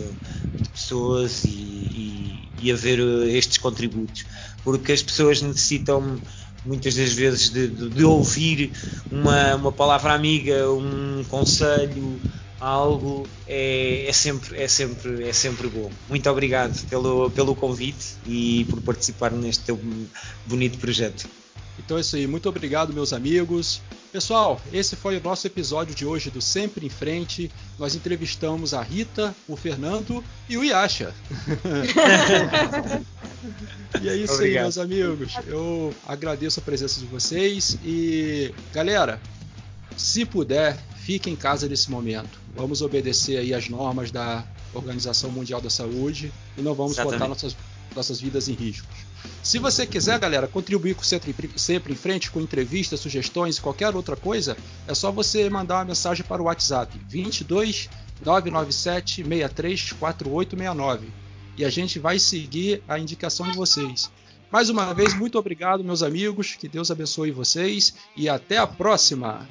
de pessoas e, e, e haver estes contributos, porque as pessoas necessitam muitas das vezes de, de, de ouvir uma, uma palavra amiga, um conselho, algo é, é, sempre, é, sempre, é sempre bom. Muito obrigado pelo, pelo convite e por participar neste teu bonito projeto. Então é isso aí, muito obrigado, meus amigos. Pessoal, esse foi o nosso episódio de hoje do Sempre em Frente. Nós entrevistamos a Rita, o Fernando e o Yasha. e é isso Obrigado. aí, meus amigos. Eu agradeço a presença de vocês e, galera, se puder, fique em casa nesse momento. Vamos obedecer aí as normas da Organização Mundial da Saúde e não vamos Exatamente. botar nossas, nossas vidas em risco. Se você quiser, galera, contribuir com sempre, sempre em frente com entrevistas, sugestões e qualquer outra coisa, é só você mandar uma mensagem para o WhatsApp 22 997 63 4869 e a gente vai seguir a indicação de vocês. Mais uma vez, muito obrigado, meus amigos. Que Deus abençoe vocês e até a próxima.